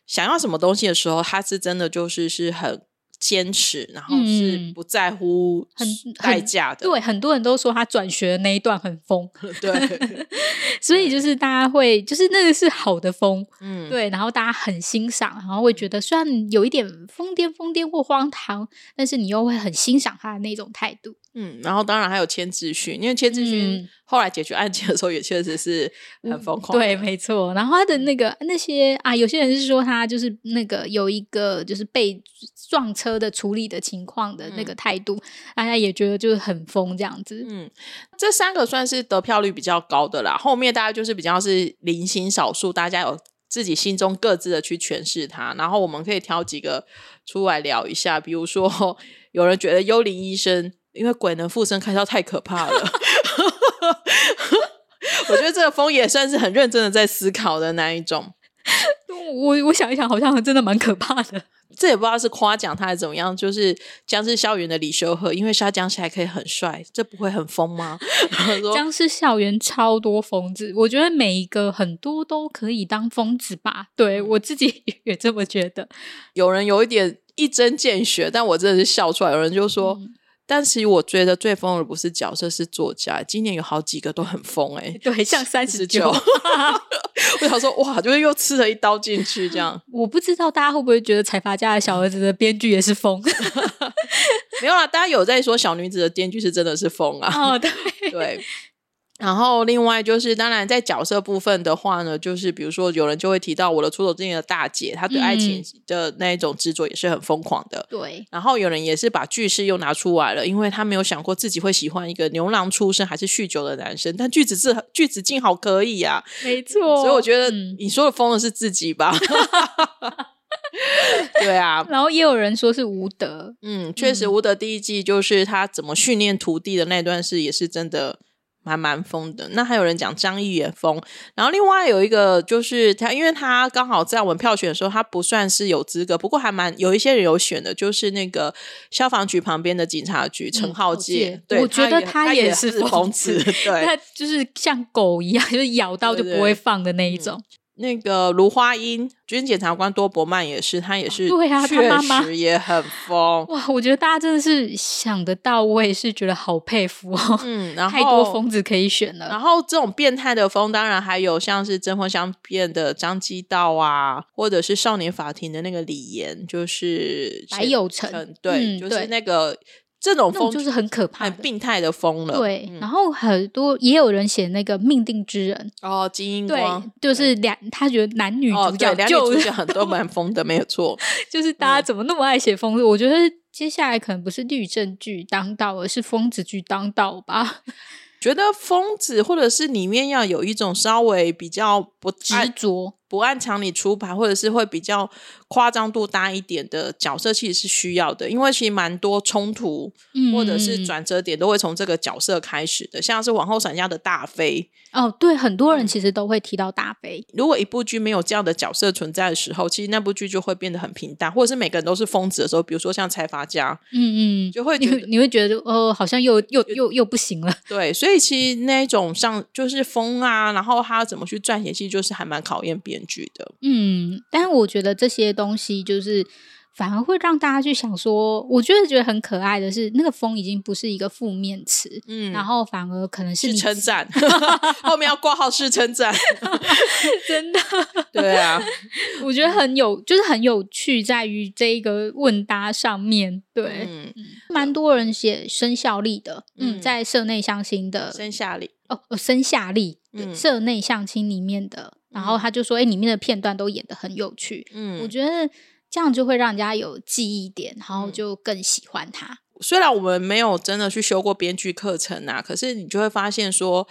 想要什么东西的时候，他是真的就是是很。坚持，然后是不在乎很代价的。对，很多人都说他转学的那一段很疯。对，所以就是大家会，就是那个是好的疯。嗯，对，然后大家很欣赏，然后会觉得虽然有一点疯癫、疯癫或荒唐，但是你又会很欣赏他的那种态度。嗯，然后当然还有千智勋，因为千智勋后来解决案件的时候也确实是很疯狂。嗯。对，没错。然后他的那个那些啊，有些人是说他就是那个有一个就是被撞车的处理的情况的那个态度，嗯、大家也觉得就是很疯这样子。嗯，这三个算是得票率比较高的啦。后面大家就是比较是零星少数，大家有自己心中各自的去诠释它。然后我们可以挑几个出来聊一下，比如说 有人觉得幽灵医生。因为鬼能附身开销太可怕了，我觉得这个疯也算是很认真的在思考的那一种。我我想一想，好像真的蛮可怕的。这也不知道是夸奖他还是怎么样，就是僵尸校园的李修和，因为他僵尸还可以很帅，这不会很疯吗？僵尸校园超多疯子，我觉得每一个很多都可以当疯子吧。对，我自己 也这么觉得。有人有一点一针见血，但我真的是笑出来。有人就说。嗯但其实我觉得最疯的不是角色，是作家。今年有好几个都很疯，哎，对，像三十九，我想说哇，就是又刺了一刀进去这样。我不知道大家会不会觉得财阀家的小儿子的编剧也是疯？没有啦，大家有在说小女子的编剧是真的是疯啊。哦，对对。然后，另外就是，当然在角色部分的话呢，就是比如说，有人就会提到我的出走之年的大姐，她对爱情的那一种执着也是很疯狂的。对。然后有人也是把句式又拿出来了，因为他没有想过自己会喜欢一个牛郎出身还是酗酒的男生，但句子字句子静好可以呀、啊，没错。所以我觉得你说的疯的是自己吧？对啊。然后也有人说是吴德，嗯，确实吴德第一季就是他怎么训练徒弟的那段事，也是真的。还蛮疯的，那还有人讲张译也疯，然后另外有一个就是他，因为他刚好在我们票选的时候，他不算是有资格，不过还蛮有一些人有选的，就是那个消防局旁边的警察局陈浩介，对，我觉得他也是疯子，对，他就是像狗一样，就是咬到就不会放的那一种。那个卢花英军检察官多伯曼也是，他也是，对啊，他妈妈也很疯哇！我觉得大家真的是想得到位，是觉得好佩服哦。嗯，然后 太多疯子可以选了。然后这种变态的疯，当然还有像是针锋相骗的张基道啊，或者是少年法庭的那个李岩，就是白有成，对，嗯、就是那个。这种疯就是很可怕、很病态的疯了。对，嗯、然后很多也有人写那个命定之人哦，金英光，对，就是两，他觉得男女主角、哦、两女主角 很多蛮疯的，没有错。就是大家怎么那么爱写疯子？嗯、我觉得接下来可能不是律政剧当道，而是疯子剧当道吧。觉得疯子或者是里面要有一种稍微比较不执着。不按常理出牌，或者是会比较夸张度大一点的角色，其实是需要的，因为其实蛮多冲突或者是转折点都会从这个角色开始的，像是往后闪家的大飞哦，对，很多人其实都会提到大飞。如果一部剧没有这样的角色存在的时候，其实那部剧就会变得很平淡，或者是每个人都是疯子的时候，比如说像财阀家，嗯嗯，就会你会你会觉得哦，好像又又又又不行了。对，所以其实那一种像就是疯啊，然后他怎么去撰写戏，就是还蛮考验编剧的，嗯，但是我觉得这些东西就是。反而会让大家去想说，我觉得觉得很可爱的是，那个风已经不是一个负面词，嗯，然后反而可能是称赞，后面要挂号是称赞，真的，对啊，我觉得很有，就是很有趣，在于这一个问答上面，对，嗯，蛮多人写生效力的，嗯，在社内相亲的生效力，哦哦，生效力，嗯，社内相亲里面的，然后他就说，哎，里面的片段都演的很有趣，嗯，我觉得。这样就会让人家有记忆点，然后就更喜欢他。虽然我们没有真的去修过编剧课程啊，可是你就会发现说，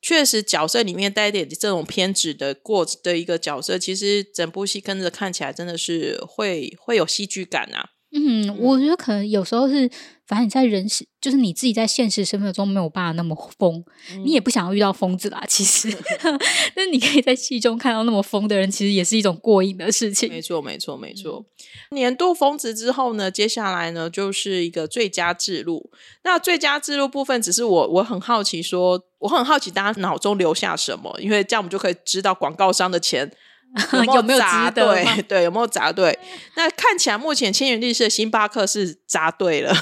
确实角色里面带一点这种偏执的过的一个角色，其实整部戏跟着看起来真的是会会有戏剧感啊。嗯，我觉得可能有时候是。反正你在人世，就是你自己在现实生活中没有办法那么疯，嗯、你也不想要遇到疯子啦。其实 但是你可以在戏中看到那么疯的人，其实也是一种过瘾的事情。没错，没错，没错。嗯、年度疯子之后呢，接下来呢就是一个最佳制录。那最佳制录部分，只是我我很好奇说，说我很好奇大家脑中留下什么，因为这样我们就可以知道广告商的钱。有没有砸对？对，有没有砸对？那看起来目前千元律师的星巴克是砸对了，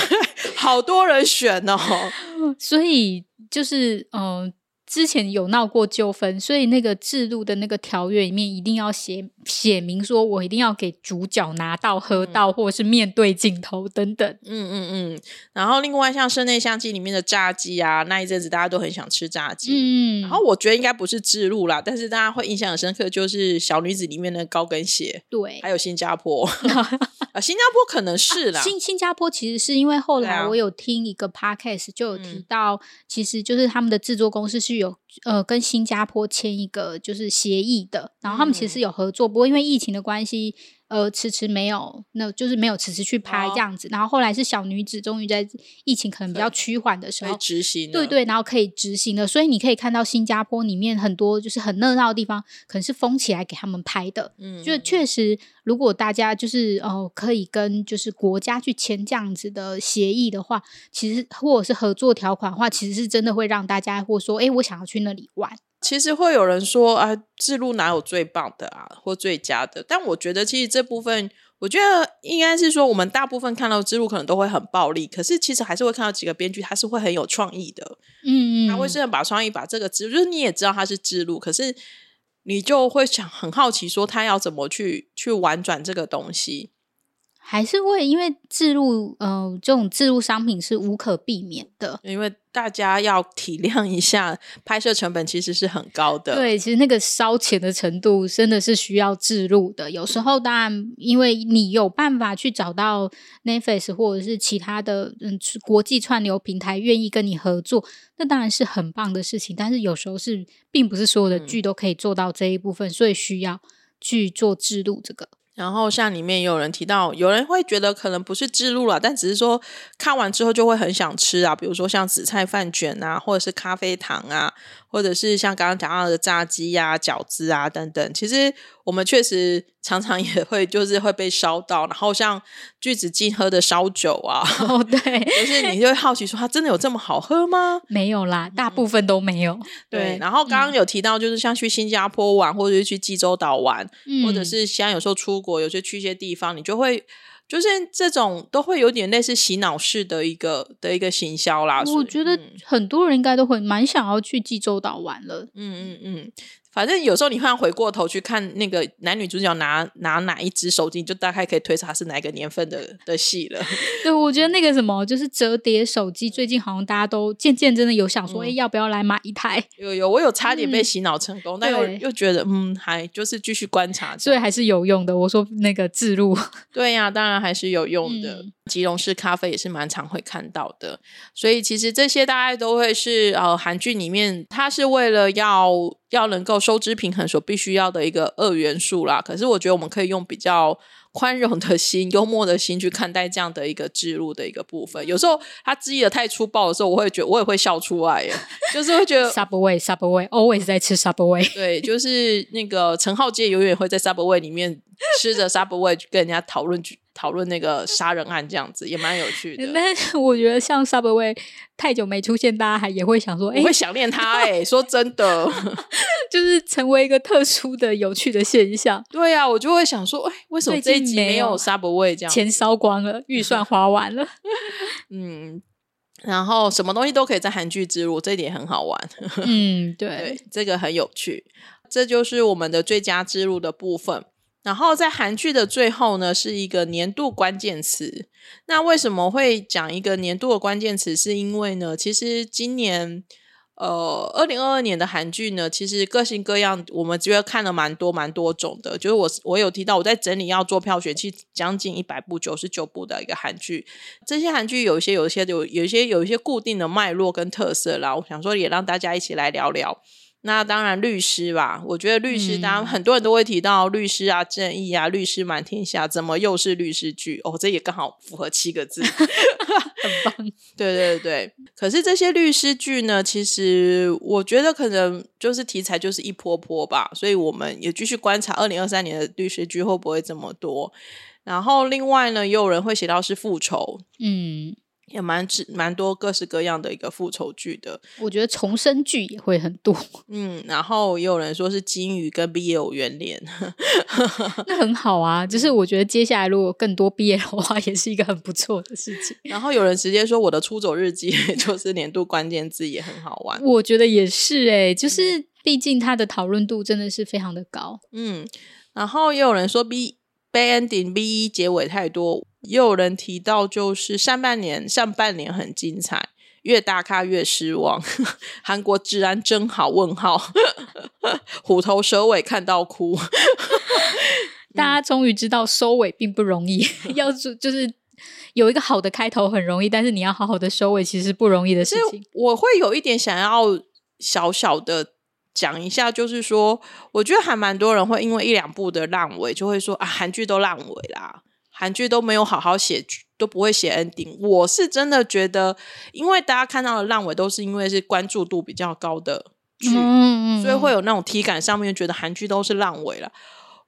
好多人选哦，所以就是嗯。呃之前有闹过纠纷，所以那个制度的那个条约里面一定要写写明，说我一定要给主角拿到、喝到，或者是面对镜头等等。嗯嗯嗯。然后另外像室内相机里面的炸鸡啊，那一阵子大家都很想吃炸鸡。嗯。然后我觉得应该不是制度啦，但是大家会印象很深刻，就是小女子里面的高跟鞋。对。还有新加坡 啊，新加坡可能是啦。啊、新新加坡其实是因为后来我有听一个 podcast 就有提到，嗯、其实就是他们的制作公司是。有呃，跟新加坡签一个就是协议的，然后他们其实有合作，嗯、不过因为疫情的关系，呃迟迟没有，那就是没有迟迟去拍这样子。哦、然后后来是小女子终于在疫情可能比较趋缓的时候执行，对对，然后可以执行了。所以你可以看到新加坡里面很多就是很热闹的地方，可能是封起来给他们拍的。嗯，就确实，如果大家就是哦、呃、可以跟就是国家去签这样子的协议的话，其实或者是合作条款的话，其实是真的会让大家或说，哎，我想要去那里玩。其实会有人说啊，置入哪有最棒的啊，或最佳的？但我觉得，其实这部分，我觉得应该是说，我们大部分看到置入可能都会很暴力，可是其实还是会看到几个编剧，他是会很有创意的，嗯嗯，他会是把创意把这个置入，就是你也知道他是置入，可是你就会想很好奇，说他要怎么去去玩转这个东西。还是会因为置入，呃，这种置入商品是无可避免的，因为大家要体谅一下，拍摄成本其实是很高的。对，其实那个烧钱的程度真的是需要置入的。有时候当然，因为你有办法去找到 Netflix 或者是其他的嗯国际串流平台愿意跟你合作，那当然是很棒的事情。但是有时候是并不是所有的剧都可以做到这一部分，嗯、所以需要去做置入这个。然后像里面也有人提到，有人会觉得可能不是记录了，但只是说看完之后就会很想吃啊，比如说像紫菜饭卷啊，或者是咖啡糖啊。或者是像刚刚讲到的炸鸡呀、啊、饺子啊等等，其实我们确实常常也会就是会被烧到。然后像巨子进喝的烧酒啊，哦对，就是你就会好奇说，它真的有这么好喝吗？没有啦，大部分都没有。嗯、对，然后刚刚有提到，就是像去新加坡玩，或者是去济州岛玩，嗯、或者是像有时候出国，有些去一些地方，你就会。就是这种都会有点类似洗脑式的一个的一个行销啦。我觉得很多人应该都会蛮想要去济州岛玩了。嗯嗯嗯。反正有时候你会回过头去看那个男女主角拿拿哪一只手机，你就大概可以推测是哪一个年份的的戏了。对，我觉得那个什么就是折叠手机，最近好像大家都渐渐真的有想说，哎、嗯，要不要来买一台？有有，我有差点被洗脑成功，嗯、但又又觉得嗯，还就是继续观察，所以还是有用的。我说那个置入，对呀、啊，当然还是有用的。嗯、吉隆式咖啡也是蛮常会看到的，所以其实这些大概都会是呃韩剧里面，它是为了要。要能够收支平衡所必须要的一个二元素啦，可是我觉得我们可以用比较宽容的心、幽默的心去看待这样的一个置入的一个部分。有时候他置入的太粗暴的时候，我会觉得我也会笑出来耶，就是会觉得 Subway Subway always 在吃 Subway，对，就是那个陈浩杰永远会在 Subway 里面吃着 Subway 跟人家讨论讨论那个杀人案这样子也蛮有趣的，但是 我觉得像 Subway 太久没出现，大家还也会想说，哎，会想念他哎、欸。说真的，就是成为一个特殊的、有趣的现象。对呀、啊，我就会想说，哎，为什么这一集没有 Subway 这样？钱烧光了，预算花完了。嗯，然后什么东西都可以在韩剧置入，这一点很好玩。嗯，对，对，这个很有趣。这就是我们的最佳之路的部分。然后在韩剧的最后呢，是一个年度关键词。那为什么会讲一个年度的关键词？是因为呢，其实今年呃，二零二二年的韩剧呢，其实各式各样，我们觉得看了蛮多蛮多种的。就是我我有提到，我在整理要做票选，其实将近一百部、九十九部的一个韩剧。这些韩剧有一些、有一些有有一些有一些固定的脉络跟特色啦。我想说，也让大家一起来聊聊。那当然，律师吧。我觉得律师，当然很多人都会提到律师啊、正义啊、律师满天下，怎么又是律师剧？哦，这也刚好符合七个字 很棒。对对对。可是这些律师剧呢，其实我觉得可能就是题材就是一波波吧，所以我们也继续观察二零二三年的律师剧会不会这么多。然后另外呢，也有人会写到是复仇，嗯。也蛮蛮多各式各样的一个复仇剧的，我觉得重生剧也会很多。嗯，然后也有人说是金鱼跟 BL 圆脸，那很好啊。就是我觉得接下来如果更多 BL 的话，也是一个很不错的事情。然后有人直接说我的出走日记 就是年度关键字，也很好玩。我觉得也是诶、欸，就是毕竟它的讨论度真的是非常的高。嗯，然后也有人说 B bad ending B 结尾太多。也有人提到，就是上半年上半年很精彩，越大咖越失望。韩国治安真好？问号，虎头蛇尾看到哭。大家终于知道收尾并不容易，要就是有一个好的开头很容易，但是你要好好的收尾其实不容易的事情。我会有一点想要小小的。讲一下，就是说，我觉得还蛮多人会因为一两部的烂尾，就会说啊，韩剧都烂尾啦，韩剧都没有好好写剧，都不会写 ending。我是真的觉得，因为大家看到的烂尾都是因为是关注度比较高的剧，嗯嗯，所以会有那种体感上面觉得韩剧都是烂尾了。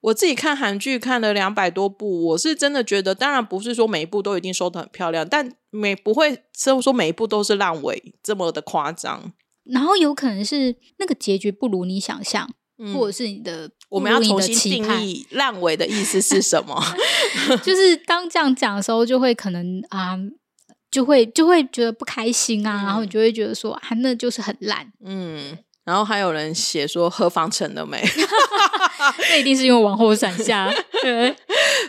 我自己看韩剧看了两百多部，我是真的觉得，当然不是说每一部都一定收的很漂亮，但每不会说说每一部都是烂尾这么的夸张。然后有可能是那个结局不如你想象，嗯、或者是你的，我们要重新定义烂尾的意思是什么？就是当这样讲的时候，就会可能啊，就会就会觉得不开心啊，嗯、然后你就会觉得说啊，那就是很烂，嗯。然后还有人写说何方成了没？那一定是因为往后闪下。对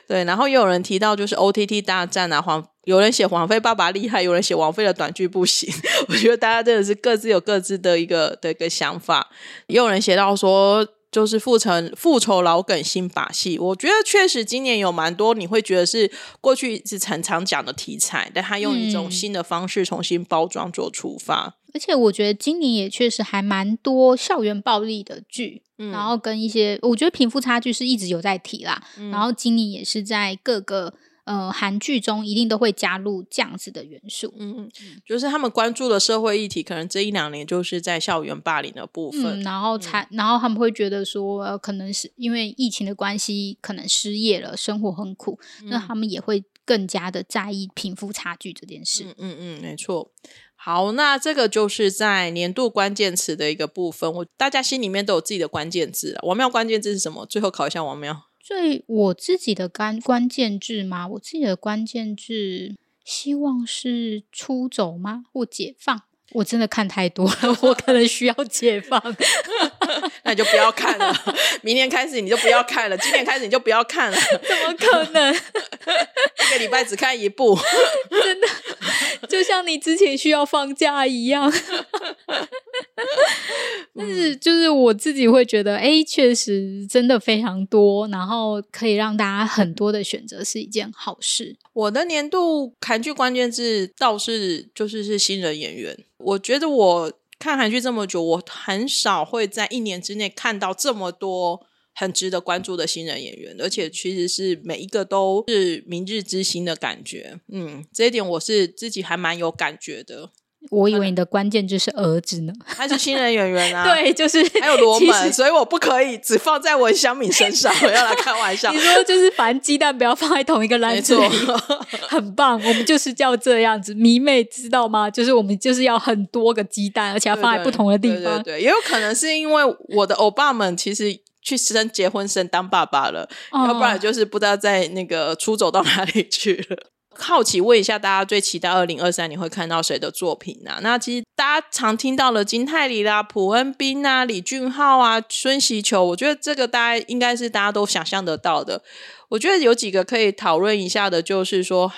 对，然后也有人提到就是 OTT 大战啊，黄有人写黄飞爸爸厉害，有人写王菲的短剧不行。我觉得大家真的是各自有各自的一个的一个想法。也有人写到说。就是复仇复仇老梗新把戏，我觉得确实今年有蛮多你会觉得是过去一直常常讲的题材，但他用一种新的方式重新包装做出发。而且我觉得今年也确实还蛮多校园暴力的剧，嗯、然后跟一些我觉得贫富差距是一直有在提啦，嗯、然后今年也是在各个。呃，韩剧中一定都会加入这样子的元素，嗯，就是他们关注的社会议题，可能这一两年就是在校园霸凌的部分，嗯、然后才，嗯、然后他们会觉得说，呃，可能是因为疫情的关系，可能失业了，生活很苦，嗯、那他们也会更加的在意贫富差距这件事。嗯嗯嗯，没错。好，那这个就是在年度关键词的一个部分，我大家心里面都有自己的关键字。王庙关键字是什么？最后考一下王喵。所以我自己的关关键字吗？我自己的关键字希望是出走吗？或解放？我真的看太多了，我可能需要解放。那你就不要看了，明年开始你就不要看了，今年开始你就不要看了。怎么可能？一个礼拜只看一部，真的就像你之前需要放假一样。但是就是我自己会觉得，哎，确实真的非常多，然后可以让大家很多的选择是一件好事。我的年度韩剧关键字倒是就是是新人演员。我觉得我看韩剧这么久，我很少会在一年之内看到这么多很值得关注的新人演员，而且其实是每一个都是明日之星的感觉。嗯，这一点我是自己还蛮有感觉的。我以为你的关键就是儿子呢，他是新人演员啊，对，就是还有罗门，所以我不可以只放在文香敏身上，我要来开玩笑。你说就是，反正鸡蛋不要放在同一个篮子里，很棒。我们就是叫这样子，迷妹知道吗？就是我们就是要很多个鸡蛋，而且要放在不同的地方。对，对，对，对，也有可能是因为我的欧巴们其实去生结婚生当爸爸了，哦、要不然就是不知道在那个出走到哪里去了。好奇问一下，大家最期待二零二三你会看到谁的作品呢、啊？那其实大家常听到了金泰梨啦、朴恩斌啊、李俊浩啊、孙喜球，我觉得这个大家应该是大家都想象得到的。我觉得有几个可以讨论一下的，就是说，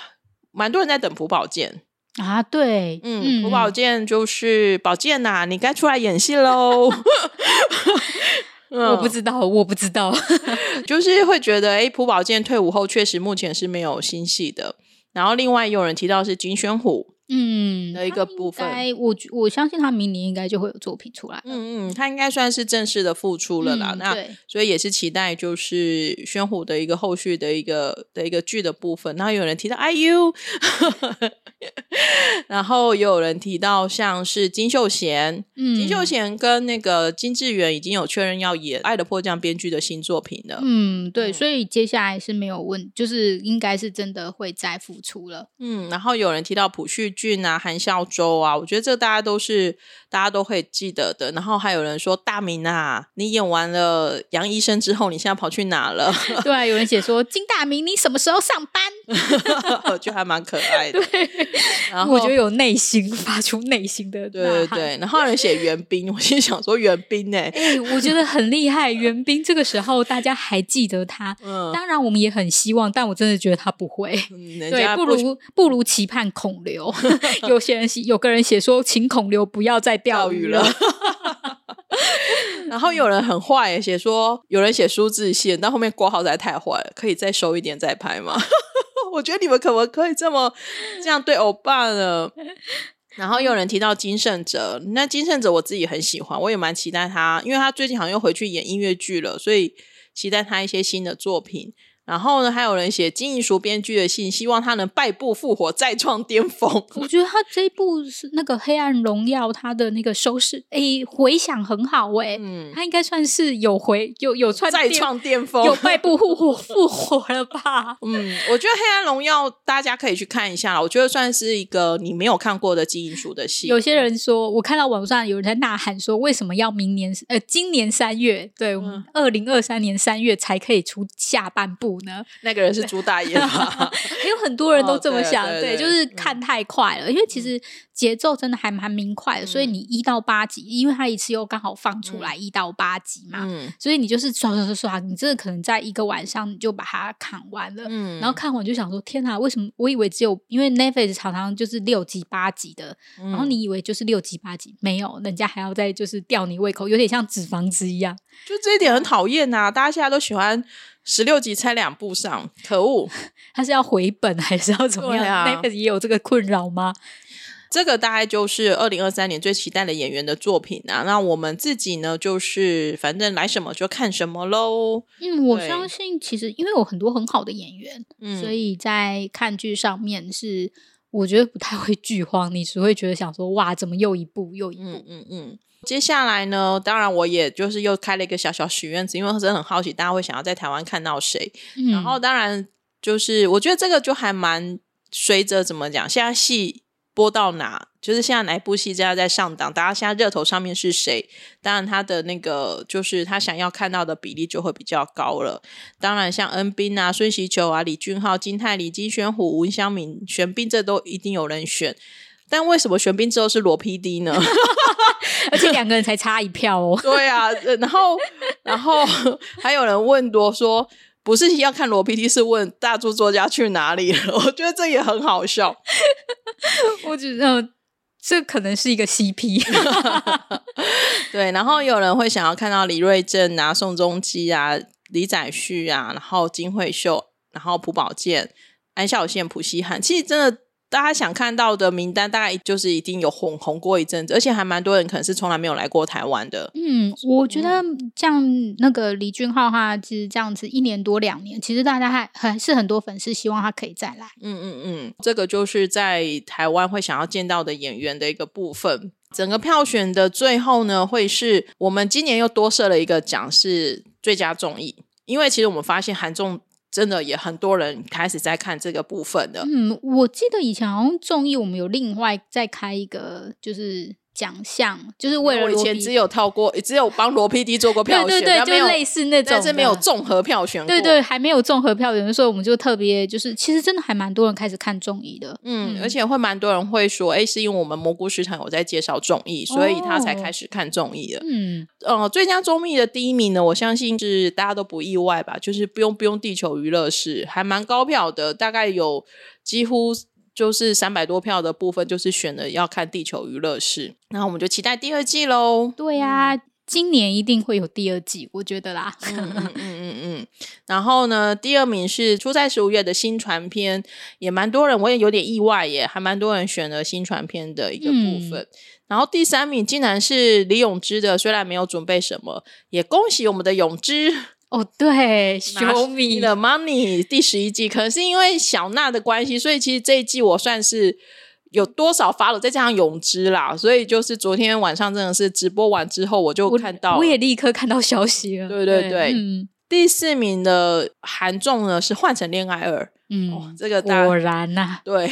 蛮多人在等朴宝剑啊，对，嗯，朴宝剑就是宝剑呐、啊，你该出来演戏喽。我不知道，我不知道，就是会觉得，哎，朴宝剑退伍后确实目前是没有新戏的。然后另外有人提到是金宣虎，嗯，的一个部分，我我相信他明年应该就会有作品出来。嗯嗯，他应该算是正式的复出了啦。嗯、那对所以也是期待就是宣虎的一个后续的一个的一个剧的部分。然后有人提到 IU，然后也有人提到像是金秀贤，嗯，金秀贤跟那个金智媛已经有确认要演《爱的迫降》编剧的新作品了。嗯，对，嗯、所以接下来是没有问，就是应该是真的会再复出了。嗯，然后有人提到朴叙俊啊、韩孝周啊，我觉得这大家都是大家都会记得的。然后还有人说大明啊，你演完了杨医生之后，你现在跑去哪了？对啊，有人写说金大明，你什么时候上班？我觉得还蛮可爱的。然后我觉得有内心发出内心的对对对。然后有人写袁冰，我心想说袁冰呢？哎，我觉得很厉害。袁冰这个时候大家还记得他，嗯，当然我们也很希望，但我真的觉得他不会。嗯、对，不如不如期盼孔刘。有些人写，有个人写说，请孔刘不要再钓鱼了。然后有人很坏，写说有人写苏志燮，但后面括号实在太坏了，可以再收一点再拍吗？我觉得你们可不可以这么这样对欧巴呢？然后又有人提到金圣哲，那金圣哲我自己很喜欢，我也蛮期待他，因为他最近好像又回去演音乐剧了，所以期待他一些新的作品。然后呢，还有人写金银淑编剧的信，希望他能败部复活，再创巅峰。我觉得他这一部是那个《黑暗荣耀》，他的那个收视诶回响很好诶，嗯，他应该算是有回有有创再创巅峰，有败部复活复活了吧？嗯，我觉得《黑暗荣耀》大家可以去看一下，我觉得算是一个你没有看过的金银淑的戏。有些人说，我看到网上有人在呐喊说，为什么要明年呃今年三月，对，二零二三年三月才可以出下半部呢？那个人是朱大爷吧？也有很多人都这么想，哦、对，对，对，对，就是看太快了，嗯、因为其实节奏真的还蛮明快的，嗯、所以你一到八集，因为他一次又刚好放出来一到八集嘛，嗯、所以你就是刷刷刷刷，你真的可能在一个晚上你就把它看完了，嗯，然后看完就想说，天哪，为什么我以为只有因为 Netflix 常常就是六集八集的，嗯、然后你以为就是六集八集，没有，人家还要再就是吊你胃口，有点像脂肪子一样，就这一点很讨厌呐、啊，大家现在都喜欢。十六集才两部上，可恶！他是要回本还是要怎么样？啊、Netflix 也有这个困扰吗？这个大概就是二零二三年最期待的演员的作品啊。那我们自己呢，就是反正来什么就看什么喽。嗯，我相信其实因为有很多很好的演员，嗯，所以在看剧上面是我觉得不太会剧荒，你只会觉得想说哇，怎么又一部又一部？嗯嗯嗯。接下来呢，当然我也就是又开了一个小小许愿池，因为真的很好奇大家会想要在台湾看到谁。嗯、然后当然就是我觉得这个就还蛮随着怎么讲，现在戏播到哪，就是现在哪一部戏正在在上档，大家现在热头上面是谁，当然他的那个就是他想要看到的比例就会比较高了。当然像恩斌啊、孙锡球啊、李俊浩、金泰梨、金宣虎、文湘敏、玄彬，这都一定有人选。但为什么玄彬之后是罗 PD 呢？而且两个人才差一票哦。对啊，然后然后还有人问多说，不是要看罗 PD，是问大著作家去哪里了？我觉得这也很好笑。我觉得这可能是一个 CP。对，然后有人会想要看到李瑞镇啊、宋仲基啊、李宰旭啊，然后金惠秀，然后朴宝剑、安孝燮、朴熙汉。其实真的。大家想看到的名单，大概就是一定有红红过一阵子，而且还蛮多人可能是从来没有来过台湾的。嗯，我觉得像那个李俊浩哈，其实这样子一年多两年，其实大家还还是很多粉丝希望他可以再来。嗯嗯嗯，这个就是在台湾会想要见到的演员的一个部分。整个票选的最后呢，会是我们今年又多设了一个奖，是最佳综艺，因为其实我们发现韩综。真的也很多人开始在看这个部分的。嗯，我记得以前好像综艺我们有另外再开一个，就是。奖项就是为了我以前只有套过，只有帮罗 PD 做过票选，对对对，就类似那种，但是没有综合票选过。对对，还没有综合票选，所以我们就特别就是，其实真的还蛮多人开始看综艺的。嗯，嗯而且会蛮多人会说，哎，是因为我们蘑菇市场有在介绍综艺，所以他才开始看综艺的。嗯，呃，最佳综艺的第一名呢，我相信是大家都不意外吧，就是不用不用地球娱乐室，还蛮高票的，大概有几乎。就是三百多票的部分，就是选了要看《地球娱乐室》，然后我们就期待第二季喽。对呀、啊，今年一定会有第二季，我觉得啦。嗯嗯嗯嗯嗯。然后呢，第二名是《出在十五月》的新传片，也蛮多人，我也有点意外耶，还蛮多人选了新传片的一个部分。嗯、然后第三名竟然是李永芝的，虽然没有准备什么，也恭喜我们的永芝。哦，对 小米的 Money 第十一季，可能是因为小娜的关系，所以其实这一季我算是有多少发了，再加上泳之啦，所以就是昨天晚上真的是直播完之后，我就看到我，我也立刻看到消息了。对对对，对嗯、第四名的韩仲呢是《换成恋爱二》，嗯、哦，这个果然呐、啊，对，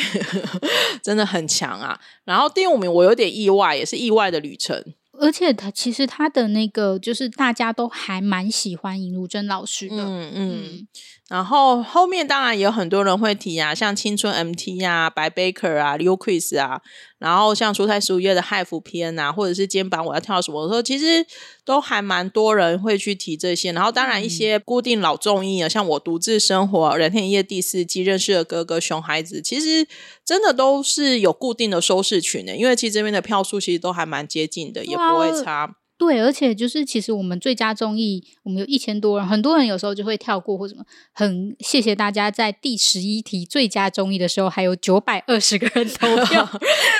真的很强啊。然后第五名我有点意外，也是意外的旅程。而且他其实他的那个就是大家都还蛮喜欢尹如珍老师的，嗯嗯。嗯然后后面当然也有很多人会提啊，像青春 MT 啊、白 Baker 啊、Liu Quiz 啊，然后像出塞十五夜的汉服篇啊，或者是肩膀我要跳什么，我说其实都还蛮多人会去提这些。然后当然一些固定老综艺啊，嗯、像我独自生活、人天一夜第四季、认识的哥哥、熊孩子，其实真的都是有固定的收视群的，因为其实这边的票数其实都还蛮接近的，也不会差。对，而且就是其实我们最佳综艺，我们有一千多人，很多人有时候就会跳过或什么。很谢谢大家在第十一题最佳综艺的时候，还有九百二十个人投 票，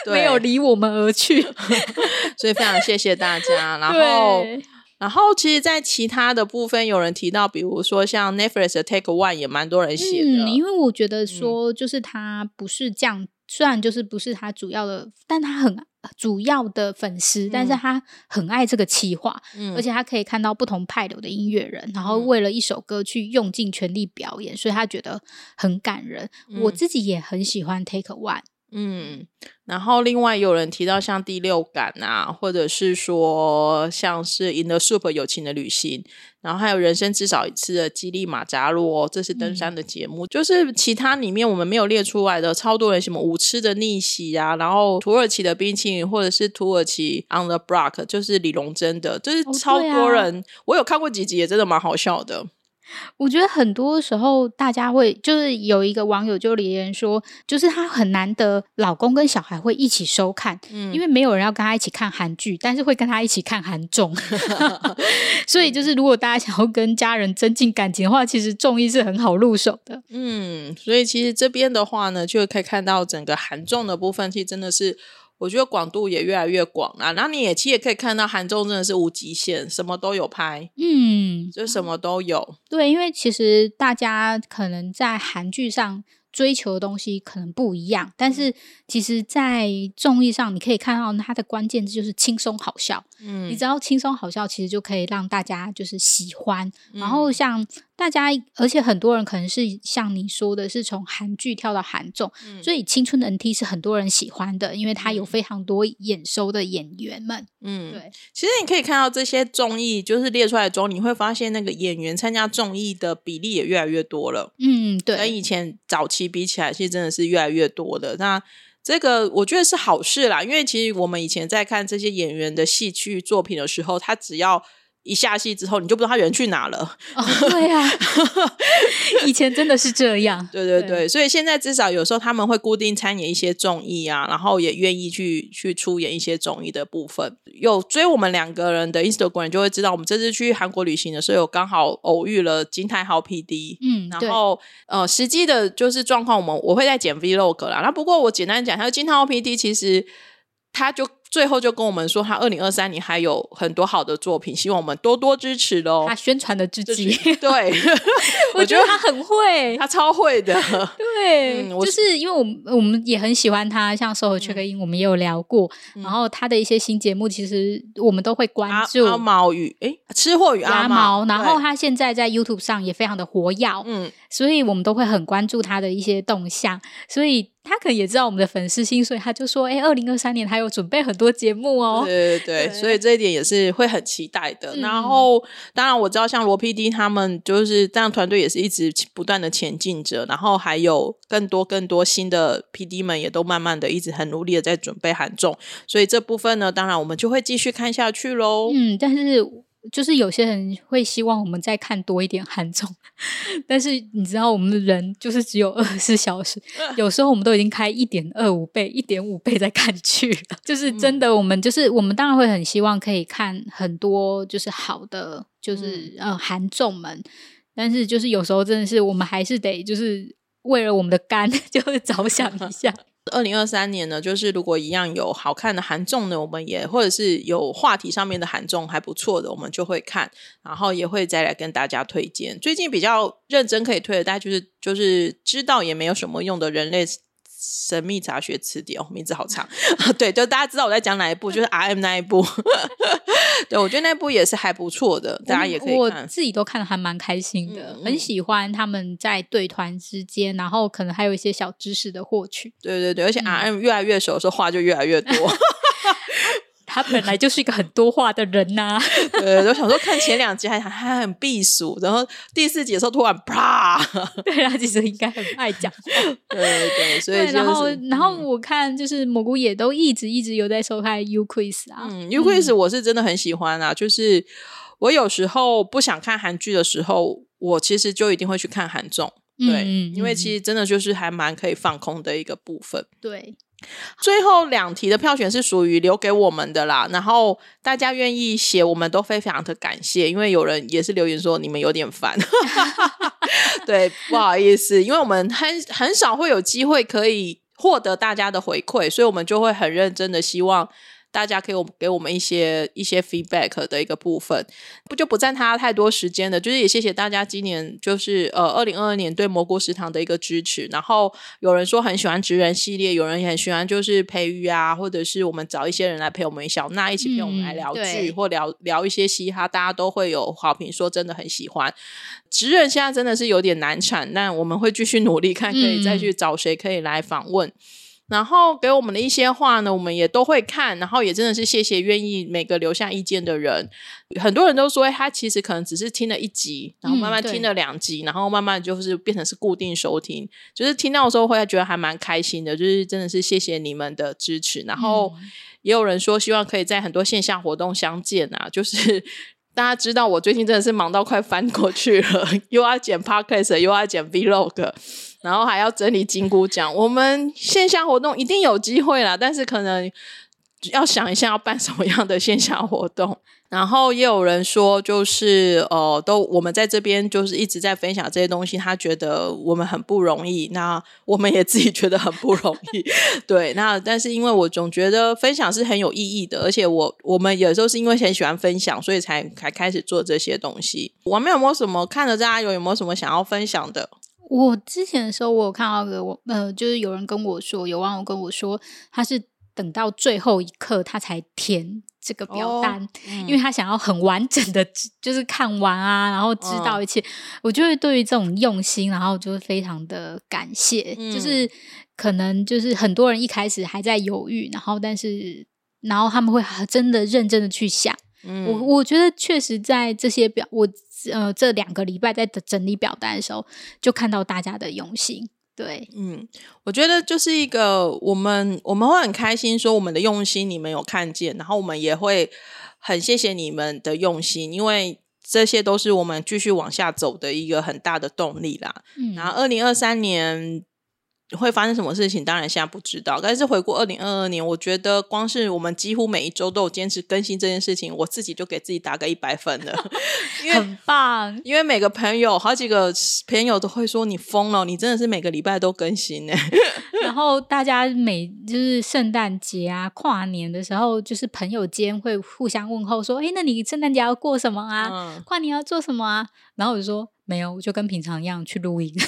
没有离我们而去，所以非常谢谢大家。然后，然后其实，在其他的部分，有人提到，比如说像 Netflix 的 Take One 也蛮多人写的，嗯，因为我觉得说，就是他不是这样。虽然就是不是他主要的，但他很主要的粉丝，嗯、但是他很爱这个企划，嗯、而且他可以看到不同派流的音乐人，然后为了一首歌去用尽全力表演，所以他觉得很感人。嗯、我自己也很喜欢 Take One。嗯，然后另外有人提到像第六感啊，或者是说像是 In the Soup 友情的旅行，然后还有人生至少一次的激励马扎罗，这是登山的节目，嗯、就是其他里面我们没有列出来的，超多人什么舞痴的逆袭啊，然后土耳其的冰淇淋，或者是土耳其 On the Block，就是李龙珍的，就是超多人，哦啊、我有看过几集，也真的蛮好笑的。我觉得很多时候大家会就是有一个网友就留言说，就是她很难得老公跟小孩会一起收看，嗯，因为没有人要跟她一起看韩剧，但是会跟她一起看韩综，所以就是如果大家想要跟家人增进感情的话，其实综艺是很好入手的。嗯，所以其实这边的话呢，就可以看到整个韩综的部分，其实真的是。我觉得广度也越来越广啦，然后你也其实也可以看到韩综真的是无极限，什么都有拍，嗯，就什么都有。对，因为其实大家可能在韩剧上。追求的东西可能不一样，但是其实，在综艺上你可以看到它的关键字就是轻松好笑。嗯，你只要轻松好笑，其实就可以让大家就是喜欢。嗯、然后像大家，而且很多人可能是像你说的，是从韩剧跳到韩综，嗯、所以青春的 NT 是很多人喜欢的，因为它有非常多眼熟的演员们。嗯，对。其实你可以看到这些综艺，就是列出来中，你会发现那个演员参加综艺的比例也越来越多了。嗯，对，跟以前早期。比起来，其实真的是越来越多的。那这个我觉得是好事啦，因为其实我们以前在看这些演员的戏剧作品的时候，他只要。一下戏之后，你就不知道他人去哪了。哦，对啊，以前真的是这样。对对对，对所以现在至少有时候他们会固定参演一些综艺啊，然后也愿意去去出演一些综艺的部分。有追我们两个人的 Instagram 就会知道，我们这次去韩国旅行的时候，有刚好偶遇了金泰浩 PD。嗯，然后呃，实际的就是状况，我们我会在剪 Vlog 啦。那不过我简单讲，他说金泰浩 PD 其实他就。最后就跟我们说，他二零二三年还有很多好的作品，希望我们多多支持喽。他宣传的自己，对，我觉得他很会，他超会的。对，嗯、就是因为我们我们也很喜欢他，像 SOHO Check In，我们也有聊过。嗯、然后他的一些新节目，其实我们都会关注。阿毛与哎，吃货与阿毛。然后他现在在 YouTube 上也非常的活跃，嗯，所以我们都会很关注他的一些动向。所以。他可能也知道我们的粉丝心，所以他就说：“哎、欸，二零二三年他有准备很多节目哦。”对对所以这一点也是会很期待的。嗯、然后，当然我知道像罗 PD 他们就是这样，团队也是一直不断的前进着。然后还有更多更多新的 PD 们也都慢慢的一直很努力的在准备韩综，所以这部分呢，当然我们就会继续看下去喽。嗯，但是。就是有些人会希望我们再看多一点韩综，但是你知道我们的人就是只有二十四小时，有时候我们都已经开一点二五倍、一点五倍在看剧了。就是真的，我们就是我们当然会很希望可以看很多就是好的，就是呃韩综们，但是就是有时候真的是我们还是得就是为了我们的肝 就是着想一下。二零二三年呢，就是如果一样有好看的韩综呢，我们也或者是有话题上面的韩综还不错的，我们就会看，然后也会再来跟大家推荐。最近比较认真可以推的，大家就是就是知道也没有什么用的人类。神秘杂学词典哦，名字好长。对，就大家知道我在讲哪一部，就是 RM 那一部。对，我觉得那部也是还不错的，大家也可以看。我自己都看的还蛮开心的，很喜欢他们在对团之间，然后可能还有一些小知识的获取。对对对，而且 RM 越来越熟的时候，话就越来越多。他本来就是一个很多话的人呐、啊，对，我想说看前两集还还很避暑，然后第四集的时候突然啪，对，他其实应该很爱讲，对对对，所以、就是、然后然后我看就是蘑菇也都一直一直有在收看 U Quiz 啊，嗯，U Quiz 我是真的很喜欢啊，嗯、就是我有时候不想看韩剧的时候，我其实就一定会去看韩综，对，嗯、因为其实真的就是还蛮可以放空的一个部分，对。最后两题的票选是属于留给我们的啦，然后大家愿意写，我们都非常的感谢，因为有人也是留言说你们有点烦，对，不好意思，因为我们很很少会有机会可以获得大家的回馈，所以我们就会很认真的希望。大家可以给我们一些一些 feedback 的一个部分，不就不占他太多时间了。就是也谢谢大家今年就是呃二零二二年对蘑菇食堂的一个支持。然后有人说很喜欢职人系列，有人也很喜欢就是培育啊，或者是我们找一些人来陪我们小娜一起陪我们来聊剧、嗯、或聊聊一些嘻哈，大家都会有好评，说真的很喜欢。职人现在真的是有点难产，但我们会继续努力，看可以再去找谁可以来访问。嗯然后给我们的一些话呢，我们也都会看，然后也真的是谢谢愿意每个留下意见的人。很多人都说他其实可能只是听了一集，然后慢慢听了两集，嗯、然后慢慢就是变成是固定收听，就是听到的时候会觉得还蛮开心的，就是真的是谢谢你们的支持。然后也有人说希望可以在很多线下活动相见啊，就是。大家知道我最近真的是忙到快翻过去了，又要剪 podcast，又要剪 vlog，然后还要整理金菇奖。我们线下活动一定有机会啦，但是可能要想一下要办什么样的线下活动。然后也有人说，就是呃，都我们在这边就是一直在分享这些东西，他觉得我们很不容易，那我们也自己觉得很不容易。对，那但是因为我总觉得分享是很有意义的，而且我我们有时候是因为很喜欢分享，所以才才开始做这些东西。我们有没有什么看着大家有有没有什么想要分享的？我之前的时候，我有看到个我呃，就是有人跟我说，有网友跟我说，他是等到最后一刻他才填。这个表单，哦嗯、因为他想要很完整的，就是看完啊，然后知道一切。哦、我就会对于这种用心，然后就是非常的感谢。嗯、就是可能就是很多人一开始还在犹豫，然后但是然后他们会真的认真的去想。嗯、我我觉得确实在这些表，我呃这两个礼拜在整理表单的时候，就看到大家的用心。对，嗯，我觉得就是一个我们我们会很开心，说我们的用心你们有看见，然后我们也会很谢谢你们的用心，因为这些都是我们继续往下走的一个很大的动力啦。嗯，然后二零二三年。会发生什么事情？当然现在不知道。但是回顾二零二二年，我觉得光是我们几乎每一周都有坚持更新这件事情，我自己就给自己打个一百分了。因为很棒，因为每个朋友，好几个朋友都会说你疯了，你真的是每个礼拜都更新呢。然后大家每就是圣诞节啊、跨年的时候，就是朋友间会互相问候说：“哎，那你圣诞节要过什么啊？嗯、跨年要做什么啊？”然后我就说。没有，我就跟平常一样去录音。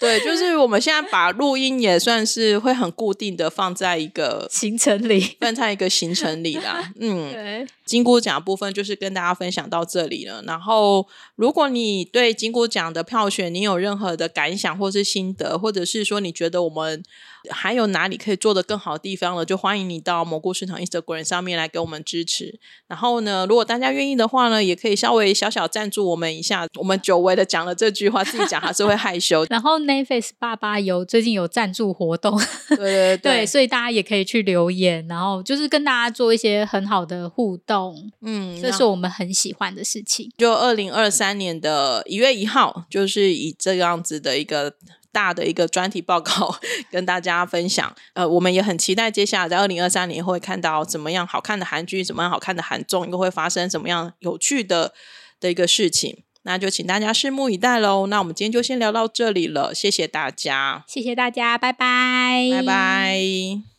对，就是我们现在把录音也算是会很固定的放在一个 行程里，放在一个行程里啦。嗯，对，金箍奖部分就是跟大家分享到这里了。然后，如果你对金箍奖的票选你有任何的感想或是心得，或者是说你觉得我们还有哪里可以做得更好的地方了，就欢迎你到蘑菇市场 Instagram 上面来给我们支持。然后呢，如果大家愿意的话呢，也可以稍微小小赞助我们一下。我们久违的讲了这句话，自己讲还是会害羞。然后 Netface 爸爸有最近有赞助活动，对对对，对，所以大家也可以去留言，然后就是跟大家做一些很好的互动。嗯，这是我们很喜欢的事情。就二零二三年的一月一号，就是以这样子的一个大的一个专题报告 跟大家分享。呃，我们也很期待接下来在二零二三年会看到怎么样好看的韩剧，怎么样好看的韩综，又会发生什么样有趣的的一个事情。那就请大家拭目以待喽。那我们今天就先聊到这里了，谢谢大家，谢谢大家，拜拜，拜拜。